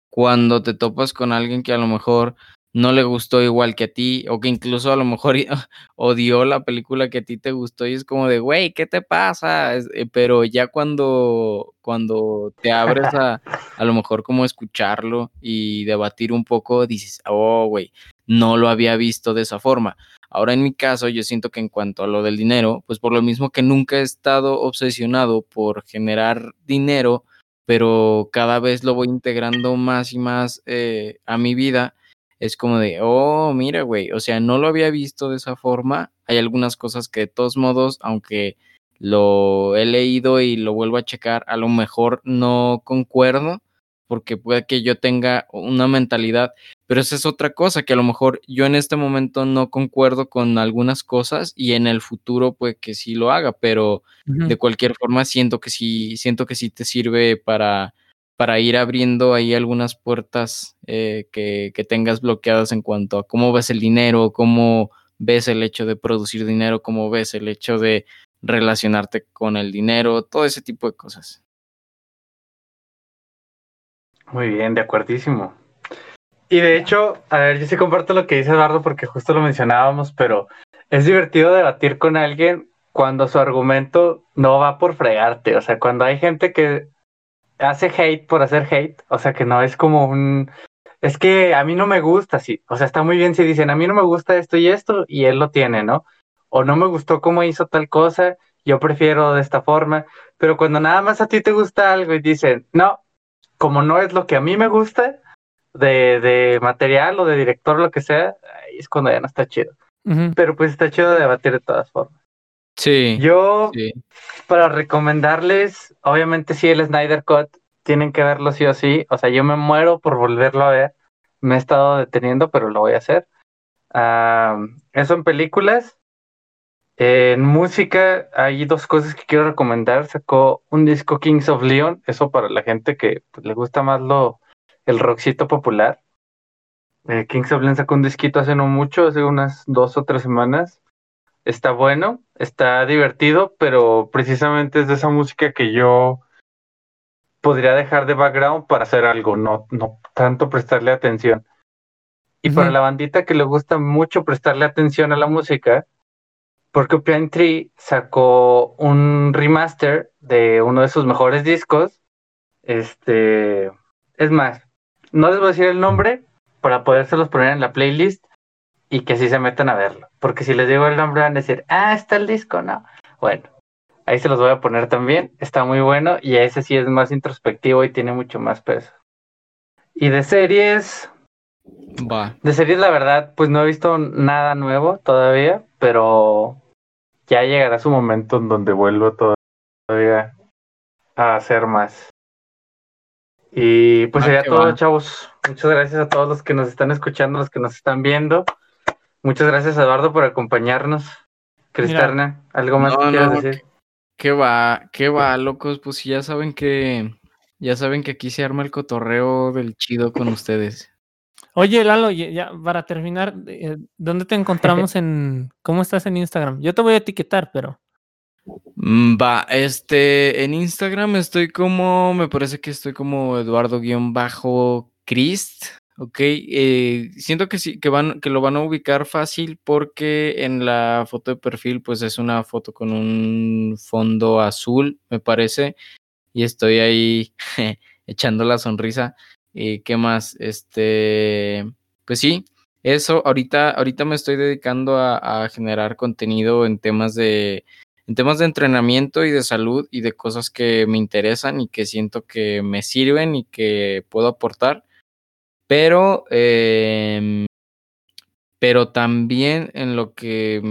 cuando te topas con alguien que a lo mejor no le gustó igual que a ti, o que incluso a lo mejor odió la película que a ti te gustó y es como de, güey, ¿qué te pasa? Eh, pero ya cuando, cuando te abres a a lo mejor como escucharlo y debatir un poco, dices, oh, güey, no lo había visto de esa forma. Ahora en mi caso, yo siento que en cuanto a lo del dinero, pues por lo mismo que nunca he estado obsesionado por generar dinero, pero cada vez lo voy integrando más y más eh, a mi vida, es como de, oh, mira, güey, o sea, no lo había visto de esa forma. Hay algunas cosas que de todos modos, aunque lo he leído y lo vuelvo a checar, a lo mejor no concuerdo, porque puede que yo tenga una mentalidad, pero esa es otra cosa, que a lo mejor yo en este momento no concuerdo con algunas cosas y en el futuro puede que sí lo haga, pero de cualquier forma siento que sí, siento que sí te sirve para, para ir abriendo ahí algunas puertas eh, que, que tengas bloqueadas en cuanto a cómo ves el dinero, cómo ves el hecho de producir dinero, cómo ves el hecho de relacionarte con el dinero, todo ese tipo de cosas. Muy bien, de acuerdísimo. Y de hecho, a ver, yo sí comparto lo que dice Eduardo porque justo lo mencionábamos, pero es divertido debatir con alguien cuando su argumento no va por fregarte, o sea, cuando hay gente que hace hate por hacer hate, o sea, que no es como un... Es que a mí no me gusta, sí, o sea, está muy bien si dicen, a mí no me gusta esto y esto, y él lo tiene, ¿no? O no me gustó cómo hizo tal cosa, yo prefiero de esta forma, pero cuando nada más a ti te gusta algo y dicen, no, como no es lo que a mí me gusta de, de material o de director, lo que sea, ahí es cuando ya no está chido. Pero pues está chido debatir de todas formas. Sí. Yo, para recomendarles, obviamente sí, el Snyder Cut, tienen que verlo sí o sí. O sea, yo me muero por volverlo a ver. Me he estado deteniendo, pero lo voy a hacer. eso en películas. En música hay dos cosas que quiero recomendar. Sacó un disco Kings of Leon, eso para la gente que pues, le gusta más lo el rockcito popular. Eh, Kings of Leon sacó un disquito hace no mucho, hace unas dos o tres semanas. Está bueno, está divertido, pero precisamente es de esa música que yo podría dejar de background para hacer algo, no, no tanto prestarle atención. Y para la bandita que le gusta mucho prestarle atención a la música, porque Tree sacó un remaster de uno de sus mejores discos. Este, es más, no les voy a decir el nombre para podérselos poner en la playlist y que así se metan a verlo. Porque si les digo el nombre van a decir, ah, está el disco, no. Bueno, ahí se los voy a poner también. Está muy bueno y ese sí es más introspectivo y tiene mucho más peso. Y de series. Va. De series, la verdad, pues no he visto nada nuevo todavía, pero ya llegará su momento en donde vuelvo todavía a hacer más. Y pues ah, sería todo, chavos. Muchas gracias a todos los que nos están escuchando, los que nos están viendo. Muchas gracias, Eduardo, por acompañarnos. Cristarna, ¿algo más que quieras decir? ¿Qué va? ¿Qué va, locos? Pues ya saben que ya saben que aquí se arma el cotorreo del chido con ustedes. Oye, Lalo, ya para terminar, eh, ¿dónde te encontramos en cómo estás en Instagram? Yo te voy a etiquetar, pero. Mm, va, este, en Instagram estoy como, me parece que estoy como Eduardo-Crist, ok. Eh, siento que sí, que van, que lo van a ubicar fácil porque en la foto de perfil, pues es una foto con un fondo azul, me parece, y estoy ahí echando la sonrisa. Eh, ¿Qué más? Este, pues sí, eso. Ahorita, ahorita me estoy dedicando a, generar contenido en temas de, en temas de entrenamiento y de salud y de cosas que me interesan y que siento que me sirven y que puedo aportar. Pero, em, pero también en lo que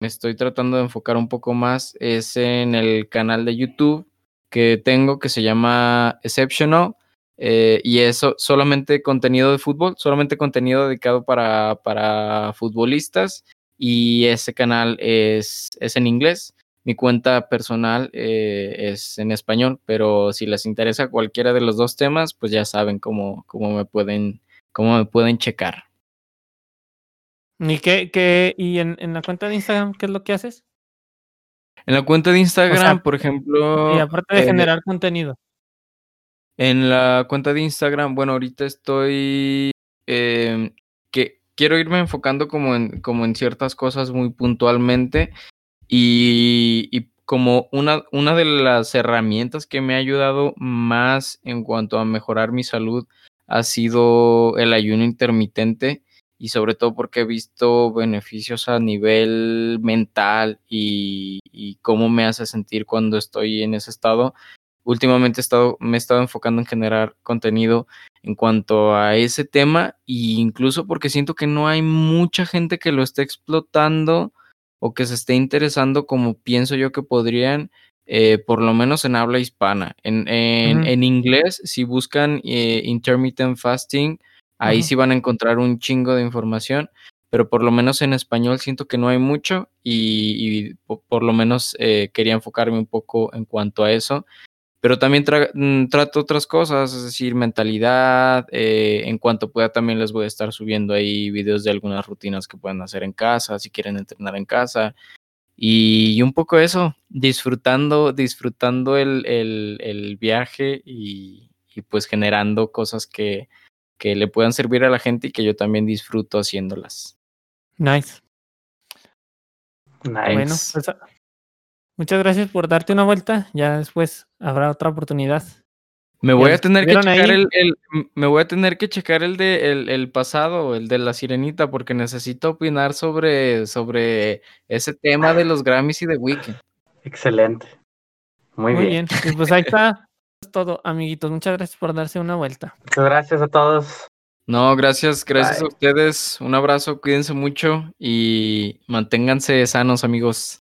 me estoy tratando de enfocar un poco más es en el canal de YouTube que tengo que se llama Exceptional eh, y eso solamente contenido de fútbol, solamente contenido dedicado para, para futbolistas y ese canal es, es en inglés. Mi cuenta personal eh, es en español, pero si les interesa cualquiera de los dos temas, pues ya saben cómo, cómo, me, pueden, cómo me pueden checar. ¿Y, qué, qué, y en, en, la cuenta de Instagram qué es lo que haces? En la cuenta de Instagram, por ejemplo... Y aparte de eh, generar contenido. En la cuenta de Instagram, bueno, ahorita estoy em, que quiero irme enfocando como en, como en ciertas cosas muy puntualmente y, y como una, una de las herramientas que me ha ayudado más en cuanto a mejorar mi salud ha sido el ayuno intermitente y sobre todo porque he visto beneficios a nivel mental y, y, cómo me hace sentir cuando estoy en ese estado. Últimamente he estado, me he estado enfocando en generar contenido en cuanto a ese tema e incluso porque siento que no hay mucha gente que lo esté explotando o que se esté interesando como pienso yo que podrían, eh, por lo menos en habla hispana. En, en, uh -huh. en inglés, si buscan eh, intermittent fasting, ahí uh -huh. sí van a encontrar un chingo de información, pero por lo menos en español siento que no hay mucho y, y por, por, lo menos eh, quería enfocarme un poco en cuanto a eso. Pero también tra mm, trato otras cosas, es decir, mentalidad. Eh, en cuanto pueda, también les voy a estar subiendo ahí videos de algunas rutinas que puedan hacer en casa, si quieren entrenar en casa. Y, y un poco eso, disfrutando, disfrutando el, el, el viaje y, y, pues generando cosas que, que le puedan servir a la gente y que yo también disfruto haciéndolas. Nice. Nice. Bueno, pues, muchas gracias por darte una vuelta. Ya después habrá otra oportunidad. Me voy a tener que checar el, el, me voy a tener que checar el de el, el, pasado, el de la sirenita, porque necesito opinar sobre, sobre ese tema de los Grammys y de Weekend. Excelente. Muy, Muy bien. bien. Y pues ahí está todo, amiguitos. Muchas gracias por darse una vuelta. Muchas gracias a todos. No, gracias, gracias Bye. a ustedes. Un abrazo, cuídense mucho y manténganse sanos, amigos.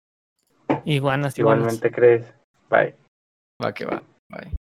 Iguanas, Igualmente crees. Bye. Va que va. Bye.